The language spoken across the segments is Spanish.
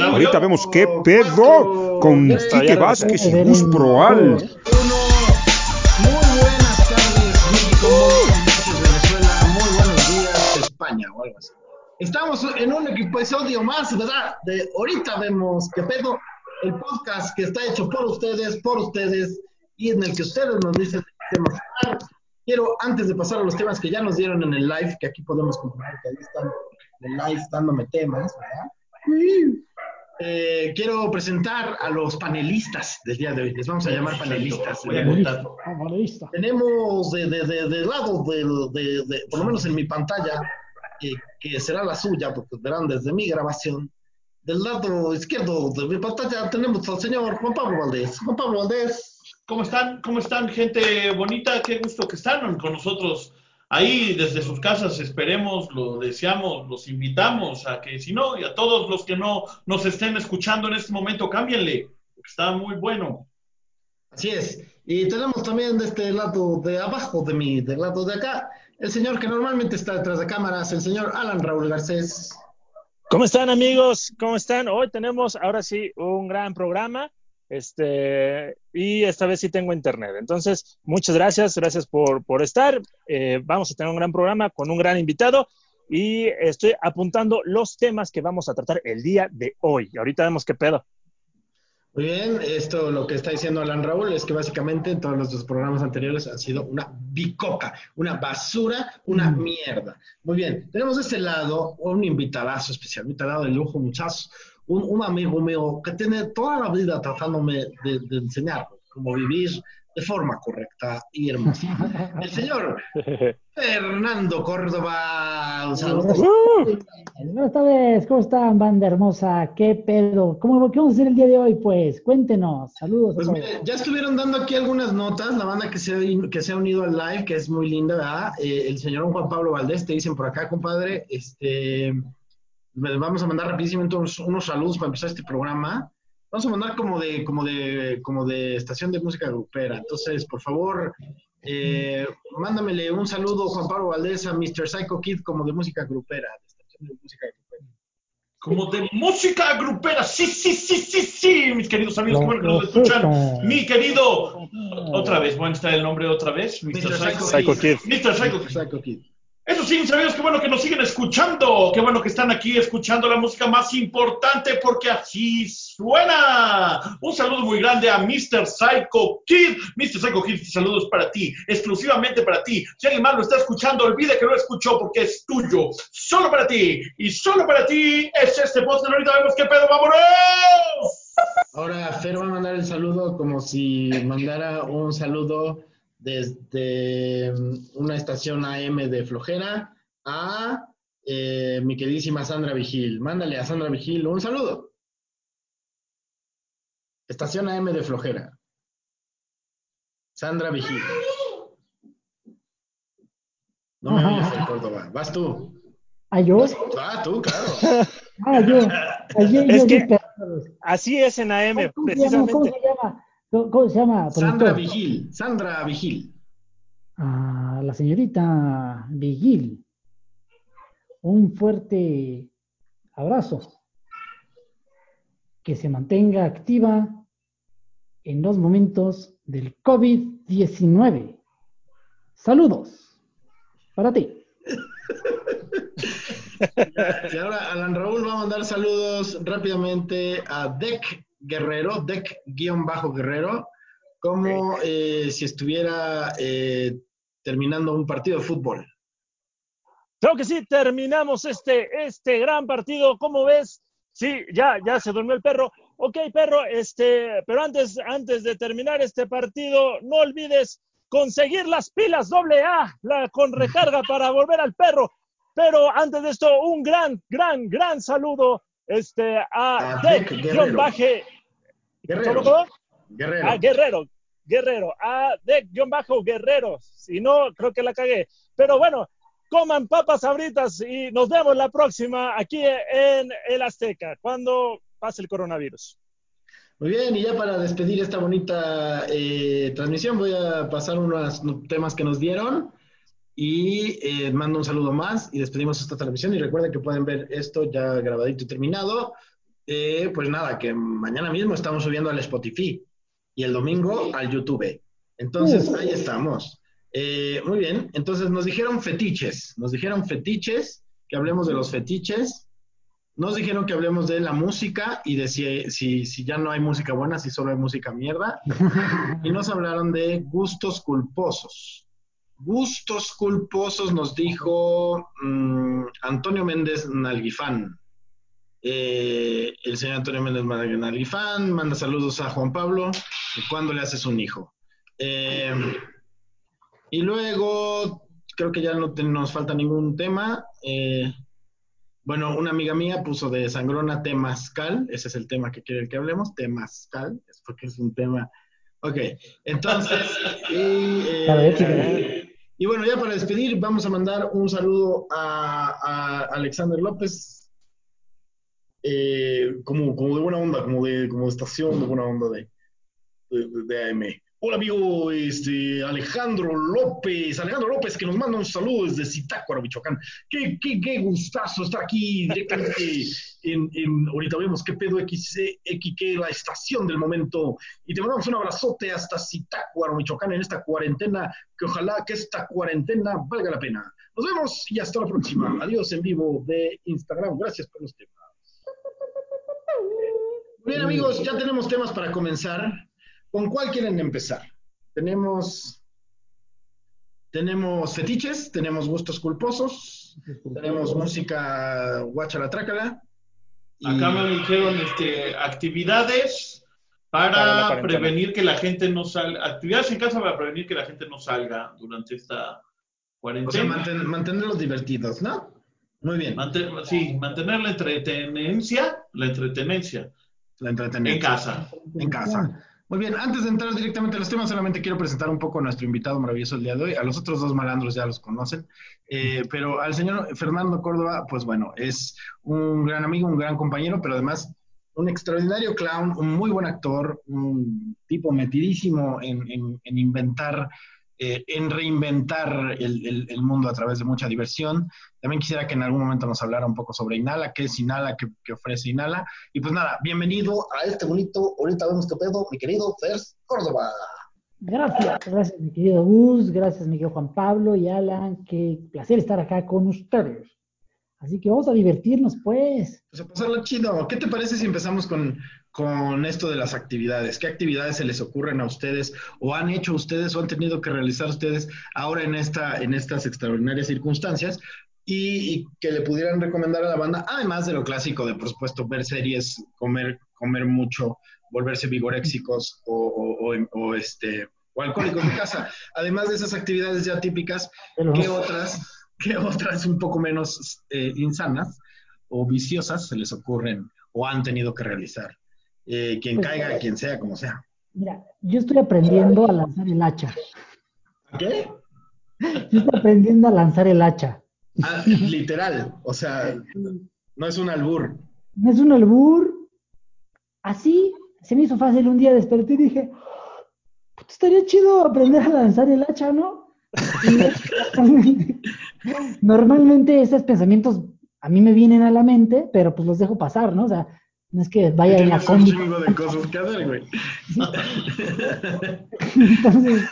Ahorita vemos qué pedo con Quique Vázquez y Gus Proal. Muy buenas tardes, México. Muy buenas noches, Venezuela. Muy buenos días, España o algo así. Estamos en un episodio más, ¿verdad? De ahorita vemos qué pedo. El podcast que está hecho por ustedes, por ustedes, y en el que ustedes nos dicen qué temas hablar. Quiero, antes de pasar a los temas que ya nos dieron en el live, que aquí podemos comprobar que ahí están en el live dándome temas, ¿verdad? Eh, quiero presentar a los panelistas del día de hoy. Les vamos a llamar panelistas. Ah, panelista. Tenemos de, de, de, de lado, de, de- de- por lo menos en mi pantalla, eh, que será la suya, porque verán desde mi grabación, del lado izquierdo de mi pantalla tenemos al señor Juan Pablo Valdés. Juan Pablo Valdés. ¿Cómo están? ¿Cómo están, gente bonita? Qué gusto que están con nosotros ahí desde sus casas. Esperemos, lo deseamos, los invitamos a que, si no, y a todos los que no nos estén escuchando en este momento, cámbienle. porque Está muy bueno. Así es. Y tenemos también de este lado de abajo de mi, del lado de acá, el señor que normalmente está detrás de cámaras, el señor Alan Raúl Garcés. ¿Cómo están amigos? ¿Cómo están? Hoy tenemos ahora sí un gran programa. Este, y esta vez sí tengo internet. Entonces, muchas gracias, gracias por, por estar. Eh, vamos a tener un gran programa con un gran invitado y estoy apuntando los temas que vamos a tratar el día de hoy. Ahorita vemos qué pedo. Muy bien, esto lo que está diciendo Alan Raúl es que básicamente todos los programas anteriores han sido una bicoca, una basura, una mierda. Muy bien, tenemos de este lado un invitadazo especial, un invitado de lujo, muchachos, un, un amigo mío que tiene toda la vida tratándome de, de enseñar cómo vivir de forma correcta y hermosa. El señor Fernando Córdoba, un saludo. Buenas tardes, ¿cómo están, banda hermosa? ¿Qué pedo? ¿Cómo, ¿Qué vamos a hacer el día de hoy? Pues cuéntenos, saludos. Pues mire, ya estuvieron dando aquí algunas notas, la banda que se, ha- que se ha unido al live, que es muy linda, ¿verdad? Eh, el señor Juan Pablo Valdés, te dicen por acá, compadre, este, les vamos a mandar rapidísimo unos, unos saludos para empezar este programa. Vamos a mandar como de, como de, como de estación de música grupera. Entonces, por favor, eh, mándamele un saludo, Juan Pablo Valdés, a Mr. Psycho Kid como de música grupera, de estación de música grupera. Como de música grupera. Sí, sí, sí, sí, sí, mis queridos amigos, qué bueno que nos Lo escuchan. Mi querido, otra vez, ¿pueden estar el nombre otra vez? Mr. Mr. Psycho Psycho Kid. Mr. Psycho Mr. Psycho Kid. Eso sí, mis amigos, qué bueno que nos siguen escuchando. Qué bueno que están aquí escuchando la música más importante porque así suena. Un saludo muy grande a Mr. Psycho Kid. Mr. Psycho Kid, saludo es para ti, exclusivamente para ti. Si alguien más lo está escuchando, olvide que lo escuchó porque es tuyo. Solo para ti. Y solo para ti es este podcast. Ahorita vemos qué pedo. ¡Vámonos! Ahora Fer va a mandar el saludo como si mandara un saludo desde mm, una estación AM de Flojera a eh, mi queridísima Sandra Vigil. Mándale a Sandra Vigil un saludo. Estación AM de Flojera. Sandra Vigil. No me oyes en Córdoba. Vas tú. ¿Ah, yo? Ah, tú, claro. Ah, yo. Ayer Es yo que-. Así es en AM, ¿Cómo se llama? ¿Cómo precisamente. se llama? ¿Cómo, se llama? Sandra? Vigil. Sandra Vigil. Ah, la señorita Vigil. Un fuerte abrazo. Que se mantenga activa en los momentos del COVID-19. Saludos para ti. Y ahora Alan Raúl va a mandar saludos rápidamente a Dec Guerrero, Dec-Guerrero, como eh, si estuviera eh, terminando un partido de fútbol. Creo que sí, terminamos este, este gran partido. ¿Cómo ves? Sí, ya, ya se durmió el perro. Ok, perro, este, pero antes, antes de terminar este partido, no olvides conseguir las pilas doble A la, con recarga para volver al perro. Pero antes de esto, un gran, gran, gran saludo este, a A Dec Guerrero. Dec-Baje. Guerrero. ¿Cómo? Guerrero. A Guerrero, Guerrero, a Dec-Guerrero. Si no, creo que la cagué. Pero bueno, coman papas sabritas y nos vemos la próxima aquí en el Azteca, cuando pase el coronavirus. Muy bien, y ya para despedir esta bonita eh, transmisión voy a pasar unos temas que nos dieron y eh, mando un saludo más y despedimos esta transmisión y recuerden que pueden ver esto ya grabadito y terminado eh, pues nada, que mañana mismo estamos subiendo al Spotify y el domingo al YouTube. Entonces, ahí estamos. Eh, muy bien, entonces nos dijeron fetiches, nos dijeron fetiches, que hablemos de los fetiches, nos dijeron que hablemos de la música y de si, si, si ya no hay música buena, si solo hay música mierda, y nos hablaron de gustos culposos. Gustos culposos nos dijo mm, Antonio Méndez Nalguifán. Eh, el señor Antonio Méndez Nalguifán manda saludos a Juan Pablo. ¿Y cuándo le haces un hijo? Eh, y luego, creo que ya no te- nos falta ningún tema. Eh, bueno, una amiga mía puso de sangrona temazcal. Ese es el tema que quiere que hablemos. Temazcal. Es porque es un tema. Ok, entonces. y, eh, y bueno, ya para despedir, vamos a mandar un saludo a, a Alexander López. Eh, como, como de buena onda, como de, como de estación de buena onda de, de, AM. Hola amigo este, Alejandro López, Alejandro López que nos manda un saludo desde Zitácuaro, Michoacán. Qué, qué, qué gustazo estar aquí directamente en, en- ahorita vemos qué pedo XQ, la estación del momento. Y te mandamos un abrazote hasta Zitácuaro, Michoacán en esta cuarentena, que ojalá que esta cuarentena valga la pena. Nos vemos y hasta la próxima. Adiós en vivo de Instagram. Gracias por los temas. Bien amigos, ya tenemos temas para comenzar. ¿Con cuál quieren empezar? Tenemos, tenemos fetiches, tenemos gustos culposos, tenemos música guachara trácala. y- Acá me dijeron este, actividades Para cuarentena. prevenir que la gente no salga, actividades en casa para prevenir que la gente no salga durante esta o sea, cuarentena. manten- mantenerlos divertidos, ¿no? Muy bien, Manten- sí, mantener la entretenencia, la entretenencia la en entretenimiento. casa. En casa. Muy bien, antes de entrar directamente a los temas, solamente quiero presentar un poco a nuestro invitado maravilloso el día de hoy. A los otros dos malandros ya los conocen, eh, pero al señor Fernando Córdoba, pues bueno, es un gran amigo, un gran compañero, pero además un extraordinario clown, un muy buen actor, un tipo metidísimo en, en- en inventar, eh, en reinventar el, el- mundo a través de mucha diversión. También quisiera que en algún momento nos hablara un poco sobre Inhala, qué es Inhala, qué, qué ofrece Inhala. Y pues nada, bienvenido a este bonito, ahorita vemos qué pedo, mi querido Fers Córdoba. Gracias, gracias mi querido Gus, gracias mi querido Juan Pablo y Alan, qué placer estar acá con ustedes. Así que vamos a divertirnos pues. Pues a pasarlo chido. ¿Qué te parece si empezamos con, con esto de las actividades? ¿Qué actividades se les ocurren a ustedes o han hecho ustedes o han tenido que realizar ustedes ahora en, esta, en estas extraordinarias circunstancias? Y, y que le pudieran recomendar a la banda, además de lo clásico de, por supuesto, ver series, comer, comer mucho, volverse vigoréxicos o, o- o- o, este, o alcohólicos de casa. Además de esas actividades ya típicas, ¿qué otras, qué otras un poco menos eh, insanas o viciosas se les ocurren o han tenido que realizar? Eh, quien Pues- caiga, quien sea, como sea. Mira, yo estoy aprendiendo a lanzar el hacha. ¿Qué? Yo estoy aprendiendo a lanzar el hacha. Ah, literal, o sea, no es un albur. No es un albur. Así se me hizo fácil un día desperté y dije, "Puta, estaría chido aprender a lanzar el hacha, ¿no? Normalmente, esos pensamientos a mí me vienen a la mente, pero pues los dejo pasar, ¿no? O sea, no es que vaya en la un combi. chingo de cosas que hacer, güey. Entonces,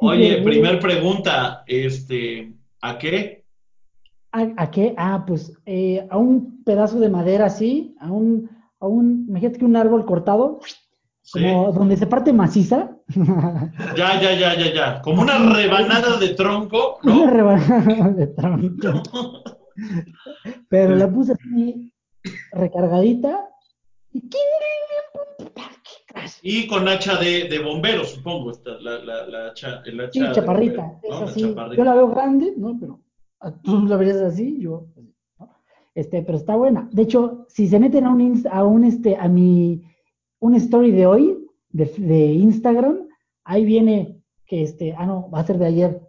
Oye, primer pregunta, este, ¿a qué? ¿A, a qué? Ah, pues eh, a un pedazo de madera así, a un, a un, imagínate que un árbol cortado. Como donde se parte maciza, Ya, ya, ya, ya, ya. Como una rebanada de tronco, una ¿no? rebanada de tronco. Pero la puse así recargadita y ¡qué Y con hacha de, de bombero, supongo, esta, la, la, la hacha, el hacha Sí, chaparrita, bombero, es así. chaparrita. Yo la veo grande, ¿no? Pero ah, tú la verías así, yo. ¿no? Este, pero está buena. De hecho, si se meten a un a un este, a mi un story de hoy de, de Instagram, ahí viene que este, ah no, va a ser de ayer.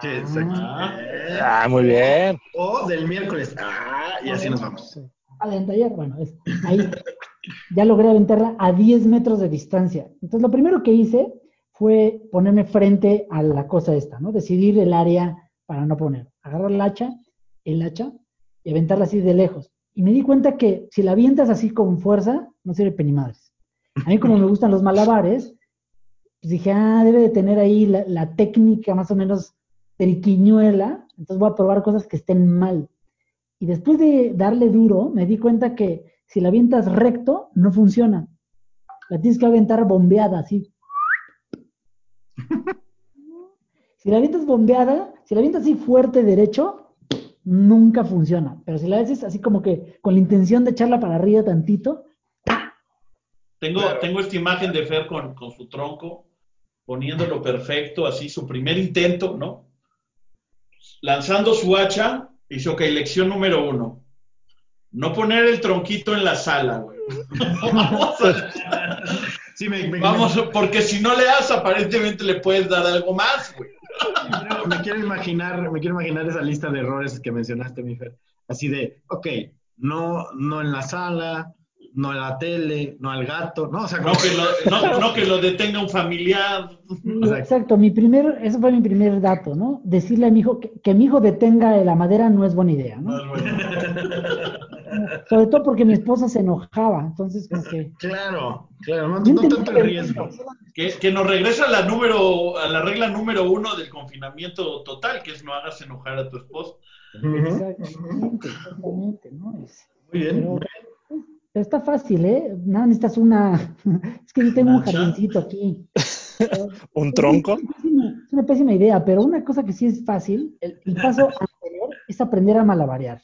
Sí, exacto. Ah. Ah, muy bien. O del miércoles. Ah, y así nos vamos. Ah, de ayer, bueno, es, ahí ya logré aventarla a 10 metros de distancia. Entonces, lo primero que hice fue ponerme frente a la cosa esta, ¿no? Decidir el área para no poner. Agarrar el hacha, el hacha, y aventarla así de lejos. y me di cuenta que si la avientas así con fuerza, no sirve penimadres. A mí como me gustan los malabares, pues dije, ah, debe de tener ahí la, técnica más o menos triquiñuela, entonces voy a probar cosas que estén mal. Y después de darle duro, me di cuenta que si la avientas recto, no funciona. La tienes que aventar bombeada, así. Si la avientas bombeada, si la avientas así fuerte derecho, nunca funciona. Pero si la haces así como que con la intención de echarla para arriba tantito, Tengo, tengo esta imagen de Fer con, con su tronco, poniéndolo perfecto, así su primer intento, ¿no? Lanzando su hacha, dice, ok, lección número uno. No poner el tronquito en la sala, güey. Vamos, a- Sí, me, me- vamos, porque si no le das, aparentemente le puedes dar algo más, güey. me quiero- me quiero imaginar, me quiero imaginar esa lista de errores que mencionaste, mi Fer. Así de, ok, no, no en la sala, no en la tele, no al gato, no, o sea, No que lo, no, no que lo detenga un familiar. Exacto. mi primer, ese fue mi primer dato, ¿no? Decirle a mi hijo que, que mi hijo detenga la madera no es buena idea, ¿no? No, güey. Sobre todo porque mi esposa se enojaba, entonces como que... Claro, claro, no, no tanto el riesgo. Que, que nos regresa a la número, a la regla número uno del confinamiento total, que es no hagas enojar a tu esposa. Ujú. Exactamente, exactamente, ¿no? Es- Muy bien. pero, pero está fácil, ¿eh? Nada, necesitas una... Es que yo tengo un jardincito aquí. ¿Un tronco? Es una, pésima, es una pésima idea, pero una cosa que sí es fácil, el, el paso anterior es aprender a malabarear.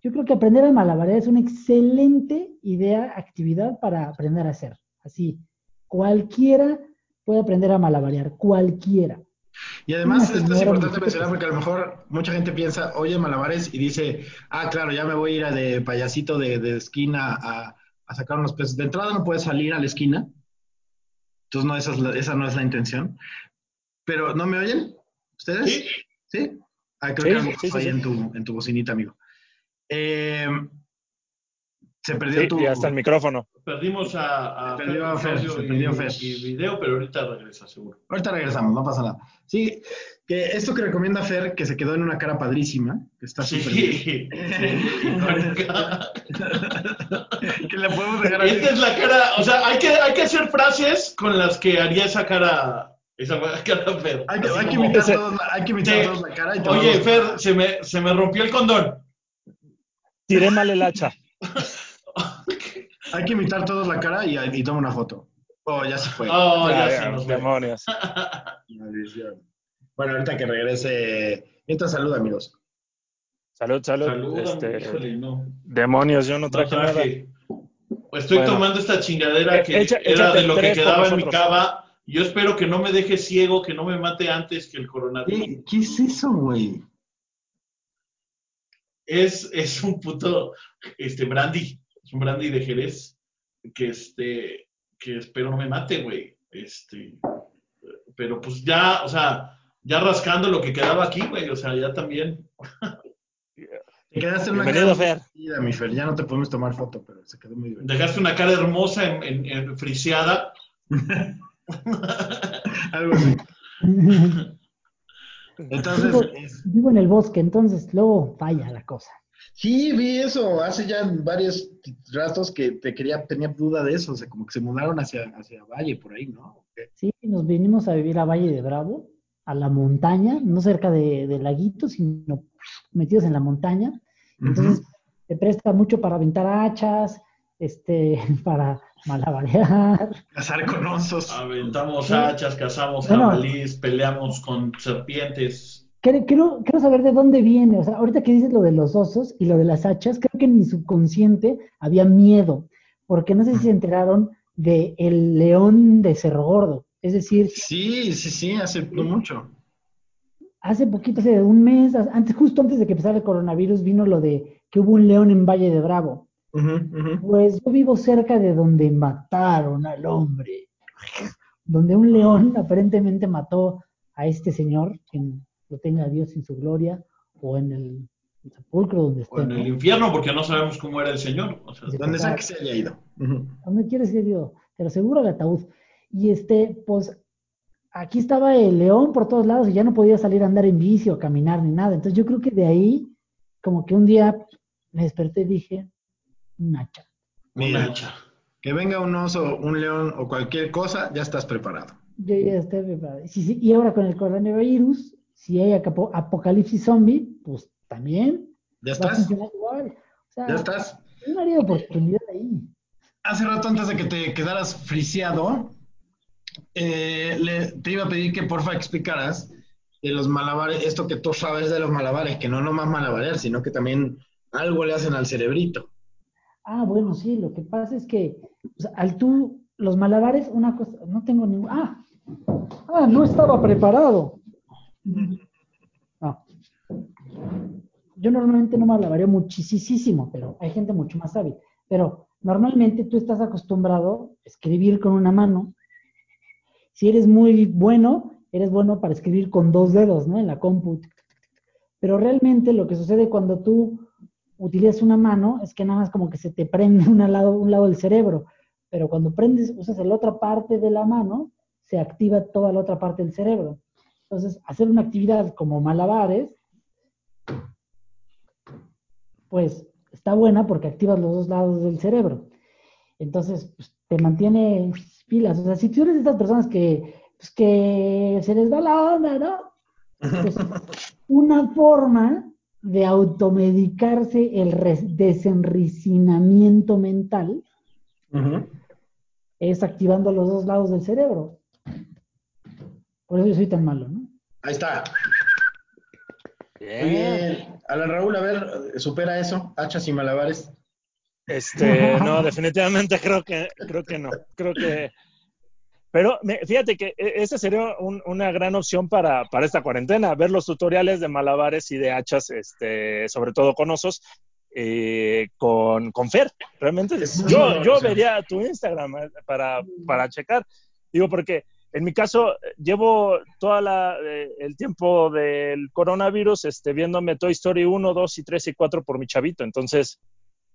Yo creo que aprender a malabarear es una excelente idea, actividad para aprender a hacer. Así, cualquiera puede aprender a malabarear, cualquiera. Y además, Una esto es importante mencionar porque a lo mejor mucha gente piensa, oye, malabares, y dice, ah, claro, ya me voy a ir a de payasito de, de esquina a, a sacar unos pesos. De entrada no puedes salir a la esquina, entonces no, esa, es la- esa no es la intención. Pero, ¿no me oyen? ¿Ustedes? Sí. ¿Sí? Ah, creo Sí, que algo sí, sí. En, tu, en tu bocinita, amigo. Eh, se perdió Sí, tu... ya está el micrófono. Perdimos a, a Se perdió Fer, se y- perdió Fer. y video, pero ahorita regresa, seguro. Ahorita regresamos, no pasa nada. Sí, que esto que recomienda Fer, que se quedó en una cara padrísima, que está Sí, súper bien. sí, que le podemos dejar así. Esta es la cara, o sea, hay que, hay que hacer frases con las que haría esa cara, esa cara Fer. Hay que, hay que imitar, Ese- todos, la- hay que imitar Sí. todos la cara y Oye, Fer, se me, se me rompió el condón. Tiré mal el hacha. Hay que imitar todos la cara y, y toma una foto. Oh, ya se fue. Oh, ya, Ya, se nos fue. demonios. Maldición. Bueno, ahorita que regrese. Mientras saluda, amigos. Salud, salud. Salúdame, Este, híjole, no. demonios, yo no No traje nada. traje. Estoy Bueno. tomando esta chingadera Eh, que echa- era de lo que quedaba en mi cava. Yo espero que no me deje ciego, que no me mate antes que el coronavirus. ¿Qué, qué es eso, güey? Es, es un puto este, brandy. Es un brandy de Jerez. Que este, que espero no me mate, güey. Este, pero pues ya, o sea, ya rascando lo que quedaba aquí, güey. O sea, ya también. Te quedaste en una Bienvenido, cara Fer. mi Fer. Ya no te podemos tomar foto, pero se quedó muy divertido. Dejaste una cara hermosa en, en, en friseada. Algo así. Entonces, vivo, es- vivo en el bosque, entonces luego falla la cosa. Sí, vi eso hace ya varios ratos que te quería, tenía duda de eso, o sea, como que se mudaron hacia, hacia Valle por ahí, ¿no? Sí, nos vinimos a vivir a Valle de Bravo, a la montaña, no cerca de, del laguito, sino metidos en la montaña. Entonces, se presta mucho para aventar hachas, este, para malabarear. Cazar con osos. Aventamos Sí. hachas, cazamos Bueno. jabalís, peleamos con serpientes. Quiero, quiero, saber de dónde viene. O sea, ahorita que dices lo de los osos y lo de las hachas, creo que en mi subconsciente había miedo, porque no sé si se enteraron de el león de Cerro Gordo. Es decir, Sí, sí, sí, hace no mucho. hace poquito, hace un mes, antes, justo antes de que empezara el coronavirus, vino lo de que hubo un león en Valle de Bravo. Pues yo vivo cerca de donde mataron al hombre, donde un león aparentemente mató a este señor, lo tenga Dios en su gloria, o en el sepulcro donde esté. O en el ¿no? infierno, porque no sabemos cómo era el Señor. O sea, Sí. Donde sea que se haya ido. Ujú. donde quieres ir Dios, pero seguro el ataúd. Y este, pues, aquí estaba el león por todos lados y ya no podía salir a andar en bici o caminar ni nada. Entonces yo creo que de ahí, como que un día me desperté y dije, un hacha. Mira, Una hacha. que venga un oso, un león o cualquier cosa, ya estás preparado. Yo ya estoy preparado. Sí, sí, y ahora con el coronavirus, si hay apocalipsis zombie, pues también ¿Ya va a estás? igual. O sea, ¿Ya estás? oportunidad ahí. Hace rato antes de que te quedaras friseado, eh, le- te iba a pedir que porfa explicaras de los malabares, esto que tú sabes de los malabares, que no nomás malabarear, sino que también algo le hacen al cerebrito. Ah, bueno, sí, lo que pasa es que sea, al tú, los malabares, una cosa, no tengo ningún. Ah, ah, no estaba preparado. No. Yo normalmente no malabareo muchísimo, pero hay gente mucho más hábil. Pero normalmente tú estás acostumbrado a escribir con una mano. Si eres muy bueno, eres bueno para escribir con dos dedos, ¿no? En la compu. Pero realmente lo que sucede cuando tú utilizas una mano es que nada más como que se te prende un lado, un lado del cerebro. Pero cuando prendes, usas la otra parte de la mano, se activa toda la otra parte del cerebro. Entonces, hacer una actividad como malabares, pues está buena porque activas los dos lados del cerebro. Entonces, pues, te mantiene pilas. O sea, si tú eres de estas personas que, pues, que se les va la onda, ¿no? Pues, una forma de automedicarse el desenricinamiento mental es activando los dos lados del cerebro. Por eso yo soy tan malo, ¿no? Ahí está. Bien. Muy bien. Alan Raúl, a ver, supera eso, hachas y malabares. Este, no, definitivamente creo que, creo que no. Creo que. Pero me- fíjate que e- esa sería un- una gran opción para, para esta cuarentena, ver los tutoriales de malabares y de hachas, este, sobre todo con osos, eh, con, con Fer. Realmente, yo, yo vería tu Instagram eh, para, para checar. Digo, porque en mi caso, eh, llevo todo el tiempo del coronavirus este, viéndome Toy Story 1, 2 y 3 y 4 por mi chavito. Entonces,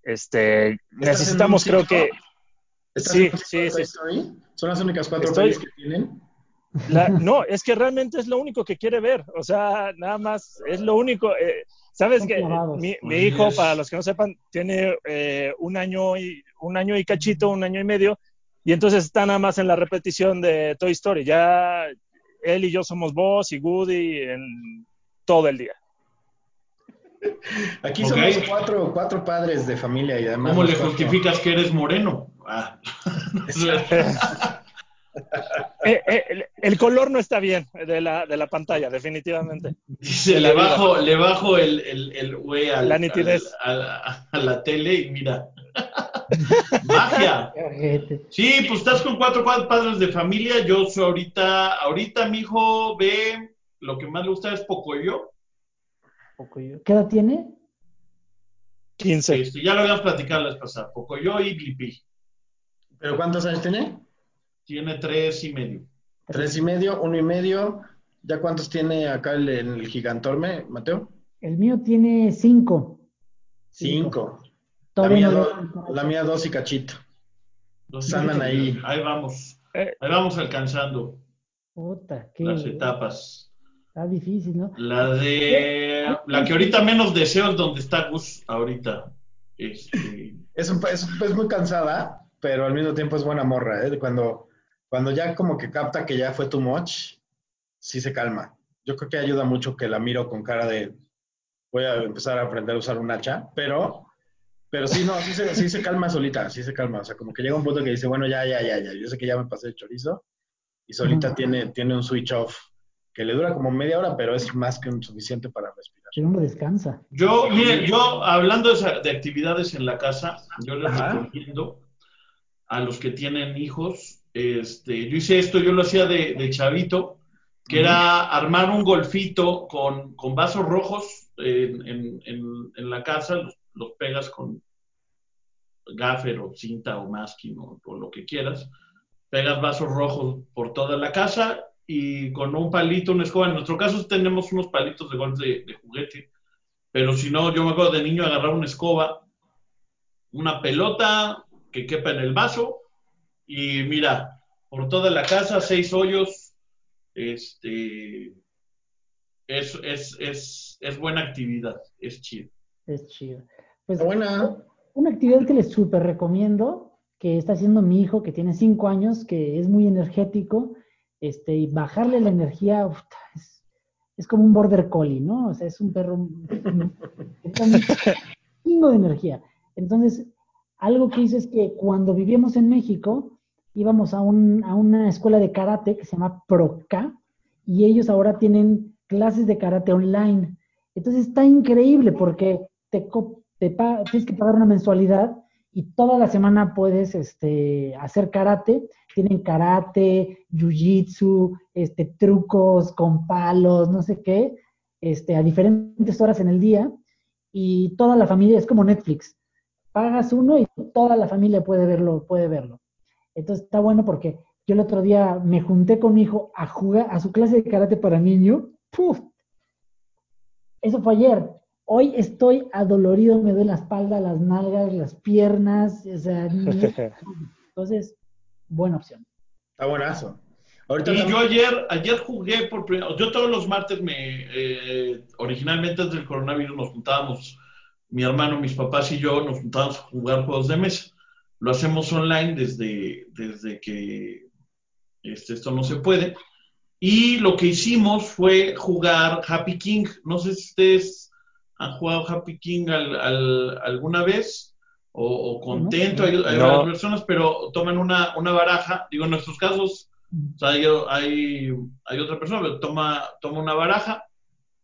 este, necesitamos, creo que. ¿Estás Sí, en sí, de Toy sí. Story? Son las únicas cuatro Estoy- que tienen. La- no, es que realmente es lo único que quiere ver. O sea, nada más es lo único. eh, Sabes que mi, mi hijo, es. para los que no sepan, tiene eh, un año y un año y cachito, un año y medio, y entonces está nada más en la repetición de Toy Story. Ya él y yo somos Buzz y Woody en todo el día. Aquí Ok. somos cuatro, cuatro padres de familia y además. ¿Cómo le cuatro- justificas que eres moreno? Ah. Eh, eh, el, el color no está bien de la, de la pantalla, definitivamente. Dice, le bajo, le bajo el, el, el güey al- La nitidez. al- a, a la tele y mira. Magia. Sí, pues estás con cuatro pa- padres de familia. Yo soy ahorita, ahorita mi hijo ve, lo que más le gusta es Pocoyo. Poco yo. ¿Qué edad tiene? 15. Este, ya lo habíamos platicado la vez pasada. Pocoyo y Blippi. ¿Pero cuántos años tiene? Tiene tres y medio. Tres y medio, uno y medio. ¿Ya cuántos tiene acá el, el gigantorme, Mateo? El mío tiene cinco. Cinco. La Todavía mía, no do- le- la mía dos y cachito. Andan medio. ahí. Ahí vamos. Eh, Ahí vamos alcanzando Puta, qué las etapas. está difícil, ¿no? La de la que ahorita menos deseo es donde está Gus ahorita. Este, Es, un- es, es muy cansada, pero al mismo tiempo es buena morra, ¿eh? Cuando, cuando ya como que capta que ya fue too much, sí se calma. Yo creo que ayuda mucho que la miro con cara de voy a empezar a aprender a usar un hacha, pero, pero sí, no, sí se, sí se calma solita, sí se calma. O sea, como que llega un punto que dice, bueno, ya, ya, ya, ya, yo sé que ya me pasé de chorizo y solita tiene, tiene un switch off que le dura como media hora, pero es más que un suficiente para respirar. El hombre descansa. yo, mire, yo hablando de, actividades en la casa, yo les Ajá. recomiendo a los que tienen hijos, este, yo hice esto, yo lo hacía de, de chavito, que era armar un golfito con, con vasos rojos en, en- en- en la casa, los, los pegas con gaffer o cinta o masking o, lo que quieras, pegas vasos rojos por toda la casa y con un palito, una escoba, en nuestro caso tenemos unos palitos de golf de, de juguete, pero si no, yo me acuerdo de niño agarrar una escoba, una pelota que quepa en el vaso y mira, por toda la casa, seis hoyos, este, es, es, es, es buena actividad, es chido. Es chido. Pues, Buena. una actividad que les súper recomiendo, que está haciendo mi hijo, que tiene cinco años, que es muy energético, este, y bajarle la energía, uf, es, es como un border collie, ¿no? O sea, es un perro chingo de energía. Entonces, algo que hice es que cuando vivíamos en México, íbamos a, un- a una escuela de karate que se llama Proca, y ellos ahora tienen clases de karate online. Entonces está increíble porque te, tienes que pagar una mensualidad y toda la semana puedes este, hacer karate. Tienen karate, jiu-jitsu, este, trucos con palos, no sé qué, este, a diferentes horas en el día. Y toda la familia, es como Netflix. Pagas uno y toda la familia puede verlo, puede verlo. Entonces está bueno porque yo el otro día me junté con mi hijo a jugar a su clase de karate para niño. ¡Puf! Eso fue ayer. Hoy estoy adolorido, me duele la espalda, las nalgas, las piernas. O sea, entonces, buena opción. Está buenazo. Ahorita Y yo ayer, ayer jugué por primera Yo todos los martes me. eh, originalmente antes del coronavirus nos juntábamos, mi hermano, mis papás y yo nos juntábamos a jugar juegos de mesa. Lo hacemos online desde, desde que este, esto no se puede. Y lo que hicimos fue jugar Happy King. No sé si ustedes han jugado Happy King al- al- alguna vez o, o contento. Hay, hay No. varias personas, pero toman una, una baraja. Digo, en nuestros casos, o sea, hay, hay, hay otra persona, pero toma, toma una baraja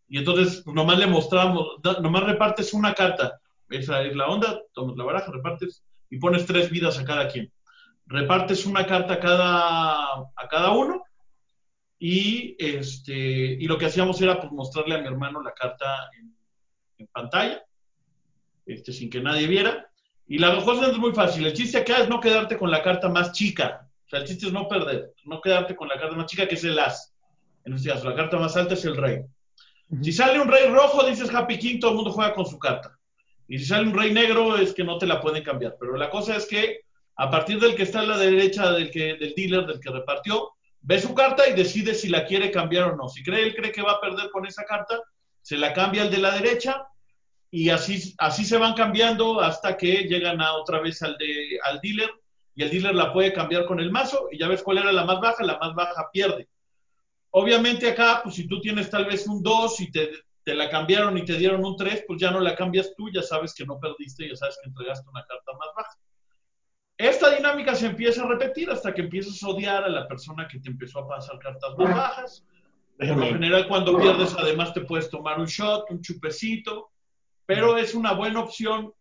y entonces pues, nomás le mostramos, da- nomás repartes una carta. Esa es la onda, tomas la baraja, repartes y pones tres vidas a cada quien. Repartes una carta a cada, a cada uno y, este, y lo que hacíamos era pues, mostrarle a mi hermano la carta en, en pantalla, este, sin que nadie viera. Y la cosa es muy fácil. El chiste acá es no quedarte con la carta más chica. O sea, el chiste es no perder, no quedarte con la carta más chica, que es el as. En este caso, la carta más alta es el rey. Si sale un rey rojo, dices Happy King, todo el mundo juega con su carta. Y si sale un rey negro, es que no te la pueden cambiar. Pero la cosa es que a partir del que está a la derecha del, que, del dealer, del que repartió, ve su carta y decide si la quiere cambiar o no. Si cree, él cree que va a perder con esa carta, se la cambia al de la derecha y así, así se van cambiando hasta que llegan a otra vez al, de, al dealer y el dealer la puede cambiar con el mazo y ya ves cuál era la más baja, la más baja pierde. Obviamente acá, pues si tú tienes tal vez un 2 y te, te la cambiaron y te dieron un 3, pues ya no la cambias tú, ya sabes que no perdiste, ya sabes que entregaste una carta más baja. Esta dinámica se empieza a repetir hasta que empiezas a odiar a la persona que te empezó a pasar cartas más bajas. Por lo general, cuando pierdes, además te puedes tomar un shot, un chupecito, pero es una buena opción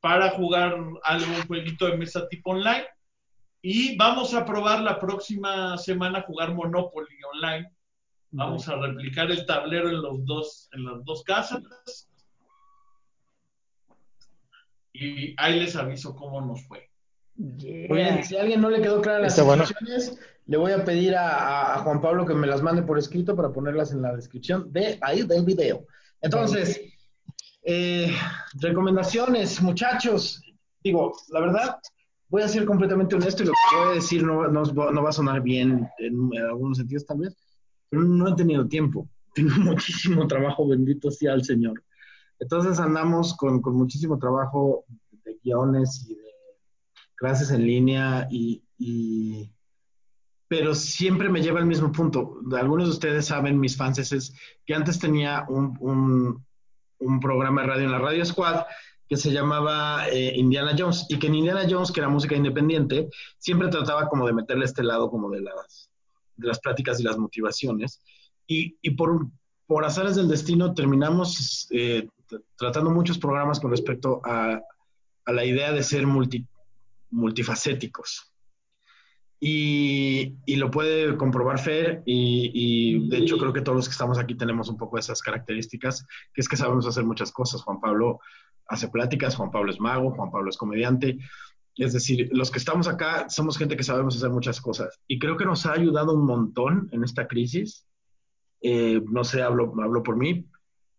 para jugar algo, un jueguito de mesa tipo online. Y vamos a probar la próxima semana jugar Monopoly online. Vamos a replicar el tablero en, los dos, en las dos casas. Y ahí les aviso cómo nos fue. Yeah. Bien, si a alguien no le quedó clara las Está bueno. Le voy a pedir a, a- a Juan Pablo que me las mande por escrito para ponerlas en la descripción de ahí del video. Entonces, eh, recomendaciones, muchachos. Digo, la verdad, voy a ser completamente honesto y lo que voy a decir no, no, no va a sonar bien en, en algunos sentidos tal vez, pero no he tenido tiempo. Tengo muchísimo trabajo, bendito sea el Señor. Entonces andamos con, con muchísimo trabajo de guiones y de clases en línea y, y- pero siempre me lleva al mismo punto. Algunos de ustedes saben, mis fans, es que antes tenía un, un- un programa de radio en la Radio Squad que se llamaba eh, Indiana Jones y que en Indiana Jones, que era música independiente, siempre trataba como de meterle este lado como de las, de las pláticas y las motivaciones. Y, y por, por azares del destino terminamos eh, tratando muchos programas con respecto a, a la idea de ser multi, multifacéticos. Y, y lo puede comprobar Fer, y, y de hecho creo que todos los que estamos aquí tenemos un poco esas características, que es que sabemos hacer muchas cosas. Juan Pablo hace pláticas, Juan Pablo es mago, Juan Pablo es comediante. Es decir, los que estamos acá somos gente que sabemos hacer muchas cosas. Y creo que nos ha ayudado un montón en esta crisis. Eh, no sé, hablo, hablo por mí,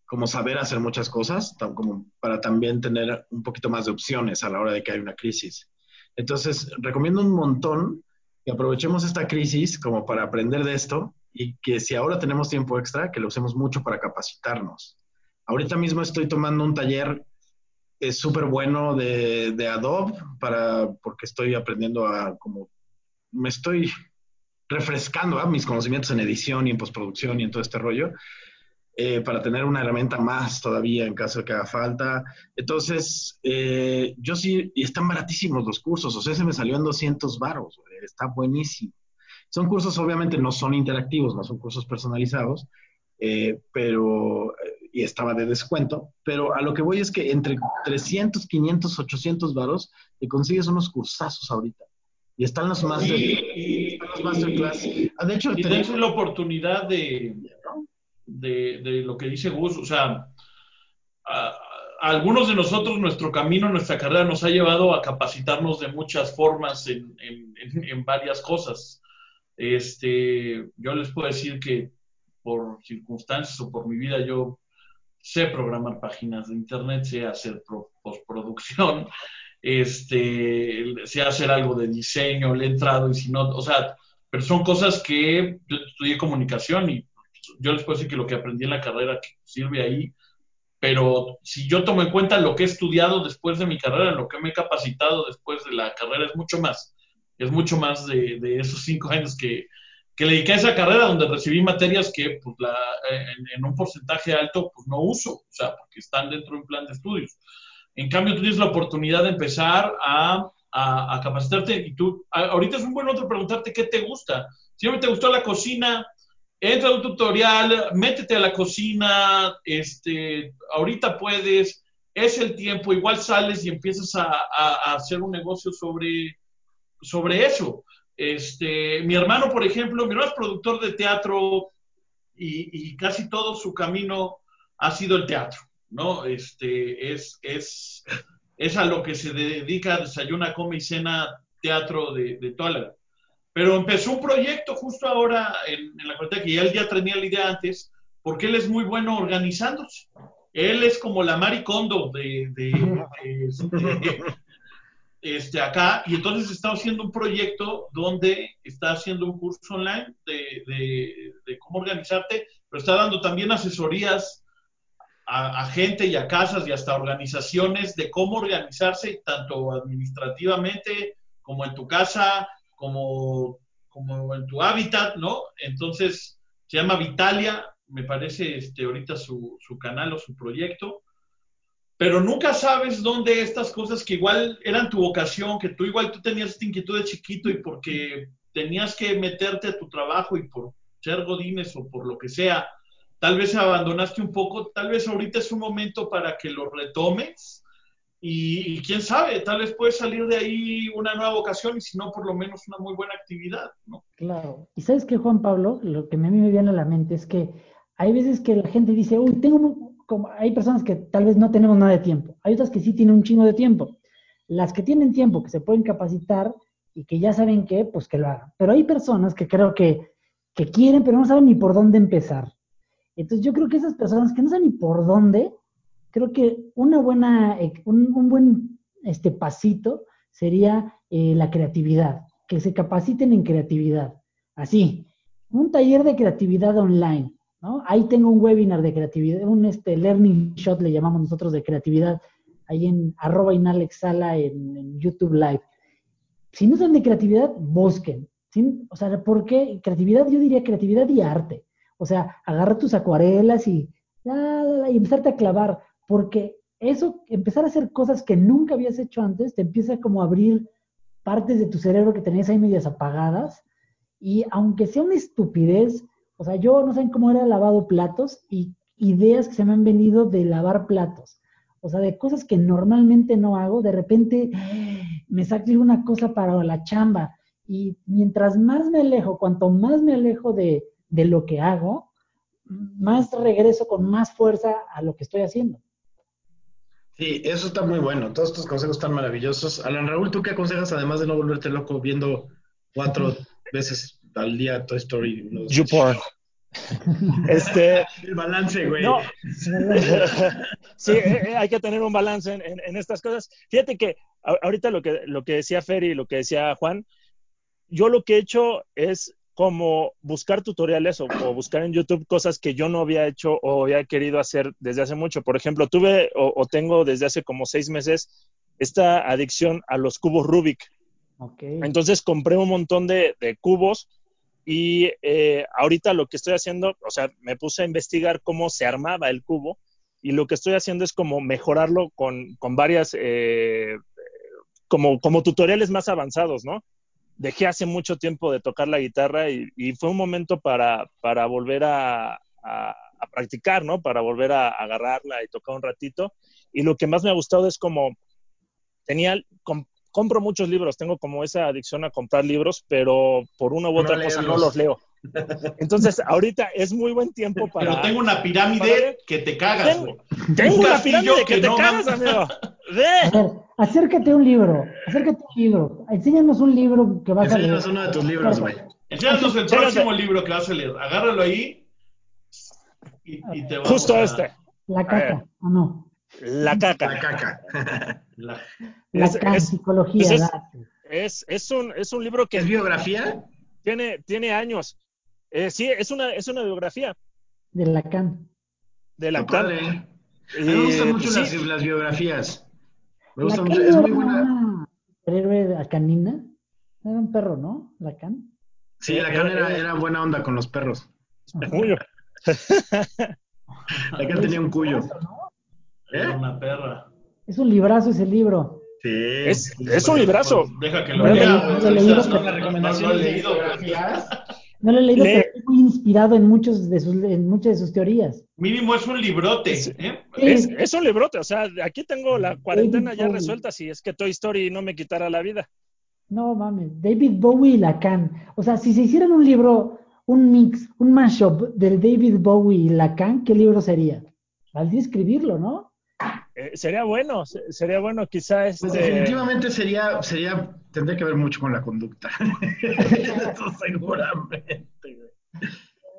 como saber hacer muchas cosas, tam- como para también tener un poquito más de opciones a la hora de que hay una crisis. Entonces, recomiendo un montón que aprovechemos esta crisis como para aprender de esto y que si ahora tenemos tiempo extra, que lo usemos mucho para capacitarnos. Ahorita mismo estoy tomando un taller es súper bueno de, de Adobe para, porque estoy aprendiendo a como, me estoy refrescando ¿ah? mis conocimientos en edición y en postproducción y en todo este rollo. Eh, para tener una herramienta más todavía en caso de que haga falta. Entonces, eh, yo sí, y están baratísimos los cursos, o sea, se me salió en 200 varos, está buenísimo. Son cursos, obviamente, no son interactivos, no son cursos personalizados, eh, pero, y estaba de descuento, pero a lo que voy es que entre 300, 500, 800 varos, te consigues unos cursazos ahorita. Y están los master, Y- están los masterclass. Ah, de hecho, Y dense la oportunidad de, de, de lo que dice Gus. O sea, algunos de nosotros, nuestro camino, nuestra carrera nos ha llevado a capacitarnos de muchas formas en, en- en- en varias cosas. Este, yo les puedo decir que por circunstancias o por mi vida, yo sé programar páginas de internet, sé hacer pro- postproducción, este, sé hacer algo de diseño, le he entrado y si no, o sea, pero son cosas que yo estudié comunicación y yo les puedo decir que lo que aprendí en la carrera que sirve ahí, pero si yo tomo en cuenta lo que he estudiado después de mi carrera, lo que me he capacitado después de la carrera, es mucho más, es mucho más de, esos cinco años que, que le dediqué a esa carrera donde recibí materias que pues, la, en, un porcentaje alto pues no uso, o sea, porque están dentro de un plan de estudios. En cambio, tú tienes la oportunidad de empezar a, a, capacitarte y tú, ahorita es un buen otro preguntarte qué te gusta. Si no te gustó la cocina, entra a un tutorial, métete a la cocina, este, ahorita puedes, es el tiempo, igual sales y empiezas a, hacer un negocio sobre, sobre eso. Este, mi hermano, por ejemplo, mi hermano es productor de teatro y, y, casi todo su camino ha sido el teatro, ¿no? Este, es, es, es a lo que se dedica, desayuna, come y cena teatro de, de toda la... Pero empezó un proyecto justo ahora en, la cuenta que él ya tenía la idea antes, porque él es muy bueno organizándose. Él es como la maricondo de, este, acá, y entonces está haciendo un proyecto donde está haciendo un curso online de, de, cómo organizarte, pero está dando también asesorías a, gente y a casas y hasta organizaciones de cómo organizarse, tanto administrativamente como en tu casa, como, como en tu hábitat, ¿no? Entonces, se llama Vitalia, me parece este, ahorita su, su canal o su proyecto, pero nunca sabes dónde estas cosas que igual eran tu vocación, que tú igual tú tenías esta inquietud de chiquito y porque tenías que meterte a tu trabajo y por ser godines o por lo que sea, tal vez abandonaste un poco, tal vez ahorita es un momento para que lo retomes y, quién sabe, tal vez puede salir de ahí una nueva vocación y si no, por lo menos una muy buena actividad, ¿no? Claro. Y sabes que, Juan Pablo, lo que a mí me viene a la mente es que hay veces que la gente dice, uy, tengo, como, hay personas que tal vez no tenemos nada de tiempo, hay otras que sí tienen un chingo de tiempo. Las que tienen tiempo, que se pueden capacitar y que ya saben qué, pues que lo hagan. Pero hay personas que creo que, que quieren, pero no saben ni por dónde empezar. Entonces yo creo que esas personas que no saben ni por dónde, creo que una buena, eh, un, buen este, pasito sería eh, la creatividad, que se capaciten en creatividad. Así, un taller de creatividad online, ¿no? Ahí tengo un webinar de creatividad, un este, learning shot le llamamos nosotros de creatividad, ahí en arroba inalexala en, YouTube Live. Si no saben de creatividad, busquen. ¿sí? O sea, ¿por qué? Creatividad, yo diría creatividad y arte. O sea, agarra tus acuarelas y, la, la, y empezarte a clavar, porque eso, empezar a hacer cosas que nunca habías hecho antes, te empieza como a abrir partes de tu cerebro que tenías ahí medias apagadas, y aunque sea una estupidez, o sea, yo no sé cómo era lavado platos y ideas que se me han venido de lavar platos, o sea, de cosas que normalmente no hago, de repente me saqué una cosa para la chamba, y mientras más me alejo, cuanto más me alejo de, de lo que hago, más regreso con más fuerza a lo que estoy haciendo. Sí, eso está muy bueno. Todos estos consejos están maravillosos. Alan Raúl, ¿tú qué aconsejas además de no volverte loco viendo cuatro veces al día Toy Story? No YouPorn. Este, el balance, güey. No. sí, eh, hay que tener un balance en, en, en, estas cosas. Fíjate que ahorita lo que, lo que decía Ferry y lo que decía Juan, yo lo que he hecho es como buscar tutoriales o, o buscar en YouTube cosas que yo no había hecho o había querido hacer desde hace mucho. Por ejemplo, tuve o, o tengo desde hace como seis meses esta adicción a los cubos Rubik. Ok. Entonces compré un montón de, de cubos y eh, ahorita lo que estoy haciendo, o sea, me puse a investigar cómo se armaba el cubo y lo que estoy haciendo es como mejorarlo con, con varias, eh, como, como tutoriales más avanzados, ¿no? Dejé hace mucho tiempo de tocar la guitarra y, fue un momento para, para volver a, practicar, ¿no? Para volver a, agarrarla y tocar un ratito. Y lo que más me ha gustado es como tenía, compro muchos libros, tengo como esa adicción a comprar libros, pero por una u No otra cosa no los leo. Entonces, ahorita es muy buen tiempo para... Pero tengo una pirámide que te cagas, güey. Tengo un una castillo pirámide que, que te no cagas, mames. amigo. A Ve. ver, acércate a un libro, acércate a un libro, enséñanos un libro que vas a leer. Enséñanos uno de tus libros, güey. Enséñanos el próximo libro que vas a leer. Agárralo ahí y, y te vamos Justo a- este, La caca, ¿o no? La La caca. caca. la- La Es- caca, es- psicología, pues es-. Es, es, un, es un libro que ¿Es biografía? tiene, tiene años. Eh, sí, es una, es una biografía de Lacan. de Lacan. padre. Mí me gustan mucho sí, las, las biografías. Me gusta mucho. Es muy buena. una superhéroe canina. Era un perro, ¿no? Lacan. Sí, Lacan era, era buena onda con los perros. Cuyo. Lacan tenía un cuyo. Era ¿Eh? una perra. Es un librazo ese libro. Sí. Es, es un librazo. Deja que lo No lo lea, no lo he leído, No, lo he leído, pero- estoy muy inspirado en, muchos de sus, en muchas de sus teorías. Mínimo es un librote. ¿eh? Es, es un librote, o sea, aquí tengo la cuarentena ya Bowie. resuelta si es que Toy Story no me quitara la vida. No mames, David Bowie y Lacan. O sea, si se hicieran un libro, un mix, un mashup del David Bowie y Lacan, ¿qué libro sería? Valdría escribirlo, ¿no? Eh, sería bueno, se- sería bueno quizá Pues este... definitivamente sería, sería, tendría que ver mucho con la conducta. Eso seguramente.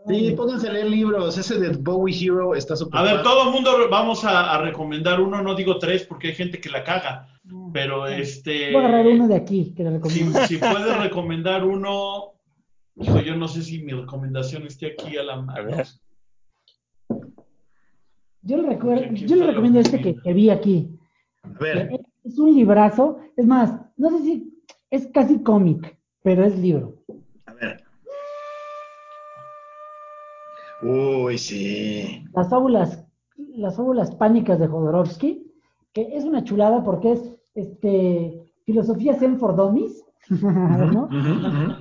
Sí, pónganse a leer libros. Ese de Bowie Hero está súper A ver, todo el mundo vamos a, a recomendar uno, no digo tres porque hay gente que la caga, pero este... Voy a agarrar uno de aquí que le Si, recomiendo. si puedes recomendar uno, yo no sé si mi recomendación esté aquí a la A mano. ver, Yo le, recuerdo, ¿Quién- quién yo le recomiendo este que, vi aquí. A ver, Es- un librazo. Es más, no sé si es casi cómic, pero es libro. a ver. Uy, sí. Las fábulas, las fábulas pánicas de Jodorowsky, que es una chulada porque es este filosofía Zen for.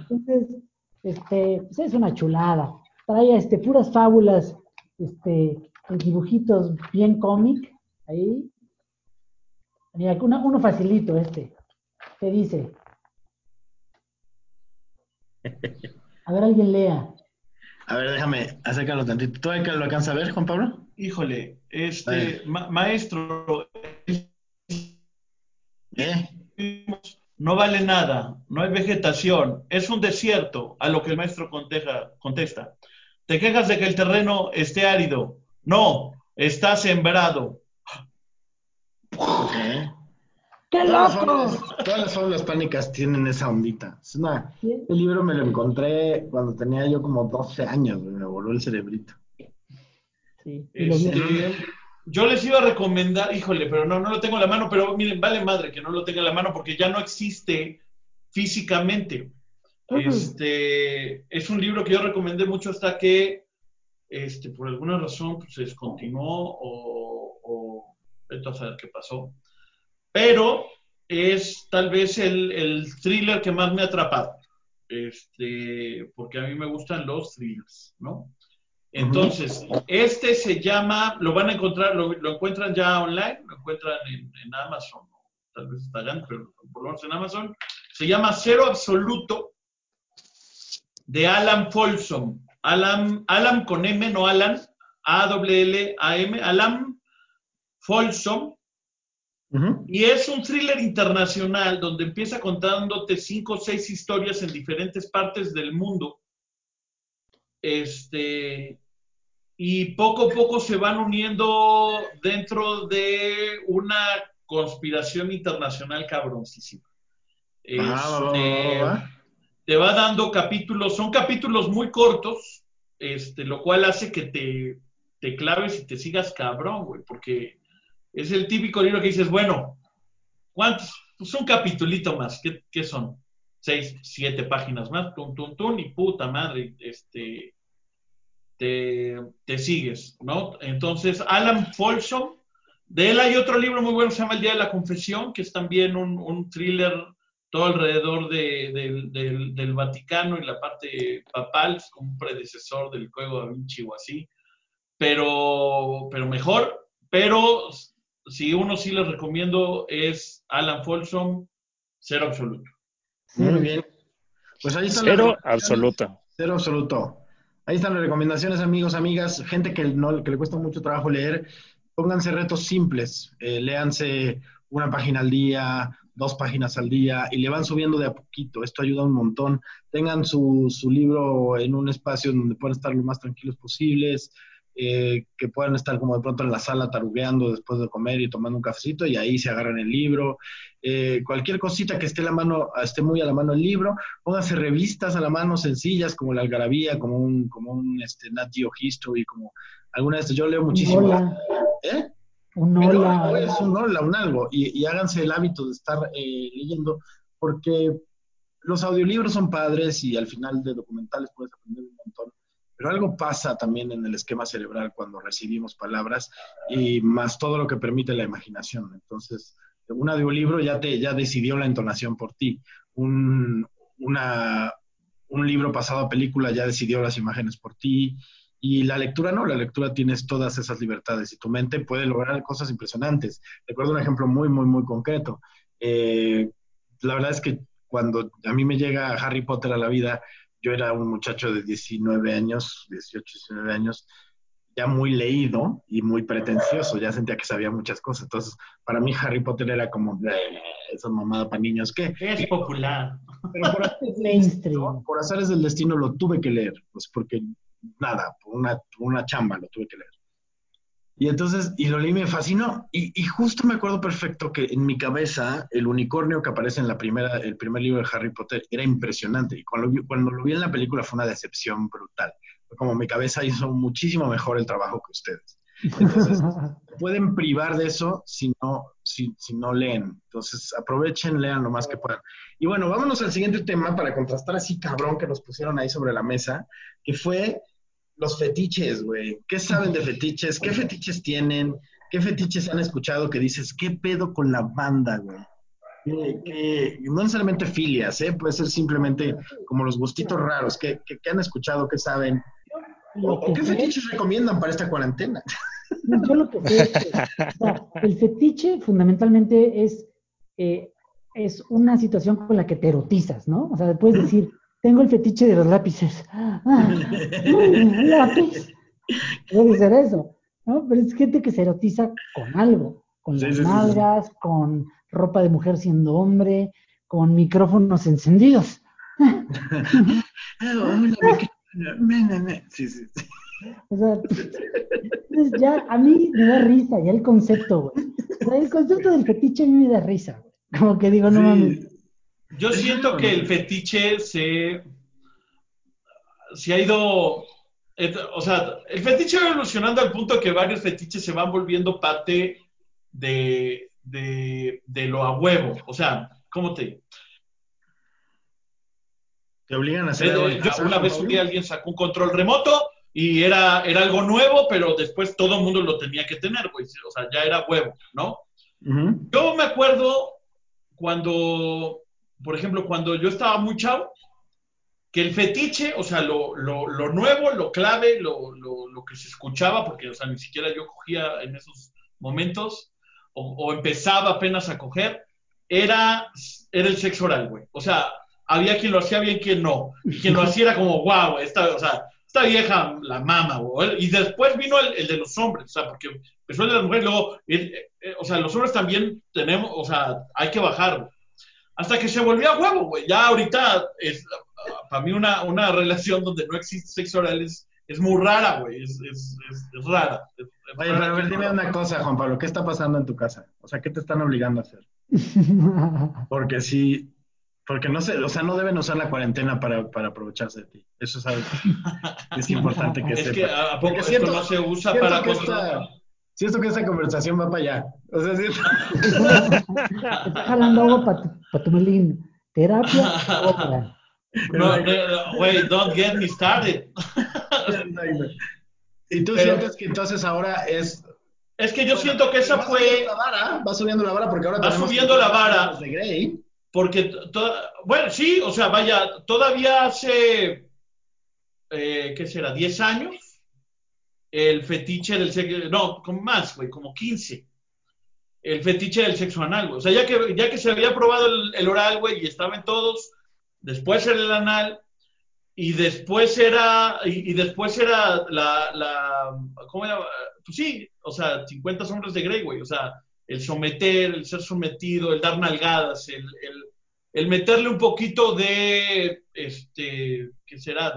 Entonces, este, pues es una chulada. Trae este, puras fábulas, este, en dibujitos bien cómic, ahí. Mira, una- uno facilito este. ¿Qué dice? A ver, alguien lea. A ver, déjame, acércalo tantito. ¿Tú lo alcanzas a ver, Juan Pablo? Híjole, este, ma- maestro, ¿Eh? no vale nada, no hay vegetación, es un desierto, a lo que el maestro conteja- contesta. Te quejas de que el terreno esté árido. No, está sembrado. ¡Qué Todas las, loco! fábulas, todas las fábulas pánicas tienen esa ondita. Es una, el libro me lo encontré cuando tenía yo como 12 años, me voló el cerebrito. Sí. Este, yo les iba a recomendar, híjole, pero no, no lo tengo en la mano, pero miren, vale madre que no lo tenga en la mano porque ya no existe físicamente. Este, es un libro que yo recomendé mucho hasta que, este, por alguna razón, pues, se descontinuó o, o vete a saber qué pasó. Pero es tal vez el, el thriller que más me ha atrapado. Este, porque a mí me gustan los thrillers, ¿no? Entonces, este se llama, lo van a encontrar, lo, lo encuentran ya online, lo encuentran en, en Amazon, tal vez está allá, pero por lo menos en Amazon. Se llama Cero Absoluto de Alan Folsom. Alan, Alan con M, no Alan, A-W-L-A-M, Alan Folsom. Ujú. Y es un thriller internacional donde empieza contándote cinco o seis historias en diferentes partes del mundo. Este, y poco a poco se van uniendo dentro de una conspiración internacional cabroncísima. Ah, Este, va. Te va dando capítulos, son capítulos muy cortos, este, lo cual hace que te, te claves y te sigas cabrón, güey, porque es el típico libro que dices, bueno, ¿cuántos? Pues un capitulito más, ¿qué, qué son? Seis, siete páginas más, tun, tun, tun, y puta madre, este, te, te sigues, ¿no? Entonces, Alan Folsom, de él hay otro libro muy bueno, se llama El Día de la Confesión, que es también un, un thriller todo alrededor de, del, del, del, Vaticano y la parte papal, es como un predecesor del Juego de Vinci o así, pero, pero mejor, pero si uno sí les recomiendo es Alan Folsom, Cero Absoluto. Muy bien. Pues ahí está Cero Absoluto. Cero Absoluto. Ahí están las recomendaciones, amigos, amigas, gente que, no, que le cuesta mucho trabajo leer. Pónganse retos simples, eh, léanse una página al día, dos páginas al día y le van subiendo de a poquito. Esto ayuda un montón. Tengan su, su libro en un espacio donde puedan estar lo más tranquilos posibles, eh, que puedan estar como de pronto en la sala tarugueando después de comer y tomando un cafecito y ahí se agarran el libro. Eh, cualquier cosita que esté, la mano, esté muy a la mano el libro, pónganse revistas a la mano sencillas como la Algarabía, como un, como un este, Nat Geo History, como alguna de estas. Yo leo muchísimo. Hola. ¿Eh? Un hola. Pero es un hola, un algo. Y, y háganse el hábito de estar eh, leyendo, porque los audiolibros son padres y al final de documentales puedes aprender un montón. Pero algo pasa también en el esquema cerebral cuando recibimos palabras y más todo lo que permite la imaginación. Entonces, un audiolibro ya, te, ya decidió la entonación por ti. Un, una, un libro pasado a película ya decidió las imágenes por ti. Y la lectura no, la lectura tienes todas esas libertades y tu mente puede lograr cosas impresionantes. Recuerdo un ejemplo muy, muy, muy concreto. Eh, la verdad es que cuando a mí me llega Harry Potter a la vida, yo era un muchacho de 19 años, 18, 19 años, ya muy leído y muy pretencioso, ya sentía que sabía muchas cosas. Entonces, para mí Harry Potter era como eh, esa mamada para niños que... Es popular. Pero por azares, Mainstream. por azares del destino lo tuve que leer, pues porque nada, por una, por una chamba lo tuve que leer. Y entonces, y lo leí me fascinó. Y, y, justo me acuerdo perfecto que en mi cabeza el unicornio que aparece en la primera, el primer libro de Harry Potter era impresionante. Y cuando cuando lo vi en la película fue una decepción brutal. Como mi cabeza hizo muchísimo mejor el trabajo que ustedes. Entonces, pueden privar de eso si no, si, si no leen. Entonces, aprovechen, lean lo más que puedan. Y bueno, vámonos al siguiente tema para contrastar así cabrón que nos pusieron ahí sobre la mesa, que fue los fetiches, güey. ¿Qué saben de fetiches? ¿Qué fetiches tienen? ¿Qué fetiches han escuchado que dices, qué pedo con la banda, güey? Que, que, no necesariamente filias, ¿eh? Puede ser simplemente como los gustitos raros. ¿Qué, qué, qué han escuchado? ¿Qué saben? ¿O, o qué fetiches recomiendan para esta cuarentena? Yo lo que sé es que o sea, el fetiche fundamentalmente es, eh, es una situación con la que te erotizas, ¿no? O sea, puedes decir, tengo el fetiche de los lápices. Ah, lápiz. Puede ser eso, ¿no? Pero es gente que se erotiza con algo, con Sí, las sí, sí, sí. nalgas, con ropa de mujer siendo hombre, con micrófonos encendidos. Sí, sí, sí. O sea, ya a mí me da risa ya el concepto, güey. O sea, el concepto del fetiche a mí me da risa, güey. Como que digo, no mames. Yo siento que el fetiche se, se ha ido, o sea, el fetiche va evolucionando al punto que varios fetiches se van volviendo parte de, de, de lo a huevo. O sea, ¿cómo te? Te obligan a hacer Eh, yo una vez un día alguien sacó un control remoto y era, era algo nuevo, pero después todo el mundo lo tenía que tener, güey. O sea, ya era huevo, ¿no? Yo me acuerdo cuando, por ejemplo, cuando yo estaba muy chavo, que el fetiche, o sea, lo, lo, lo nuevo, lo clave, lo, lo, que se escuchaba, porque, o sea, ni siquiera yo cogía en esos momentos, o, o empezaba apenas a coger, era, era el sexo oral, güey. O sea, había quien lo hacía bien, quien no. Y quien lo hacía era como, wow, esta, o sea, esta vieja la mama, güey. Y después vino el, el, de los hombres, o sea, porque empezó el de las mujeres, luego, el, eh, o sea, los hombres también tenemos, o sea, hay que bajar, güey. Hasta que se volvió a huevo, güey. Ya ahorita es, para mí una, una relación donde no existe sexo oral es, es muy rara, güey. Es, es, es, es rara. Es, Oye, pero a ver, dime una cosa, Juan Pablo, ¿qué está pasando en tu casa? O sea, ¿qué te están obligando a hacer? Porque si, Porque no sé, o sea, no deben usar la cuarentena para, para aprovecharse de ti. Eso es algo que es importante que Es que a poco esto siento- no se usa para que controlar. esta, siento que esta conversación va para allá. O sea, siento- Está jalando agua para tu, pa' tu melín. Terapia, obra. No, no, güey, don't get me started. y tú Pero- sientes que entonces ahora es Es que yo siento que esa va fue subiendo la vara, va subiendo la vara porque ahora Va subiendo la vara. de Grey. porque, bueno, sí, o sea, vaya, todavía hace, eh, ¿qué será? ¿10 años? El fetiche del sexo, no, como más, güey, como 15. El fetiche del sexo anal, güey. O sea, ya que, ya que se había probado el, oral, güey, y estaba en todos, después era el anal, y después era, y, después era la, ¿cómo era? Pues sí, o sea, 50 sombras de Grey, güey. O sea, el someter, el ser sometido, el dar nalgadas, el, el, meterle un poquito de, este, ¿qué será?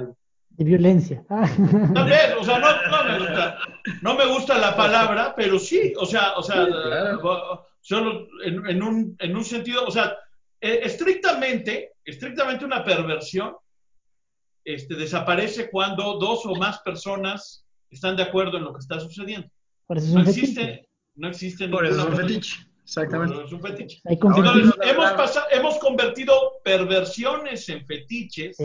De violencia. Tal vez, o sea, no, no me gusta, no me gusta la palabra, pero sí, o sea, o sea, Sí, claro. solo en, en un, en un sentido, o sea, eh, estrictamente, estrictamente una perversión este, desaparece cuando dos o más personas están de acuerdo en lo que está sucediendo. Por eso es No fetiche. existe, no existe Por eso es un fetiche. Exactamente. Por eso es un fetiche. Hay Ahora Entonces, consentir- sí. hemos, pasado, hemos convertido perversiones en fetiches,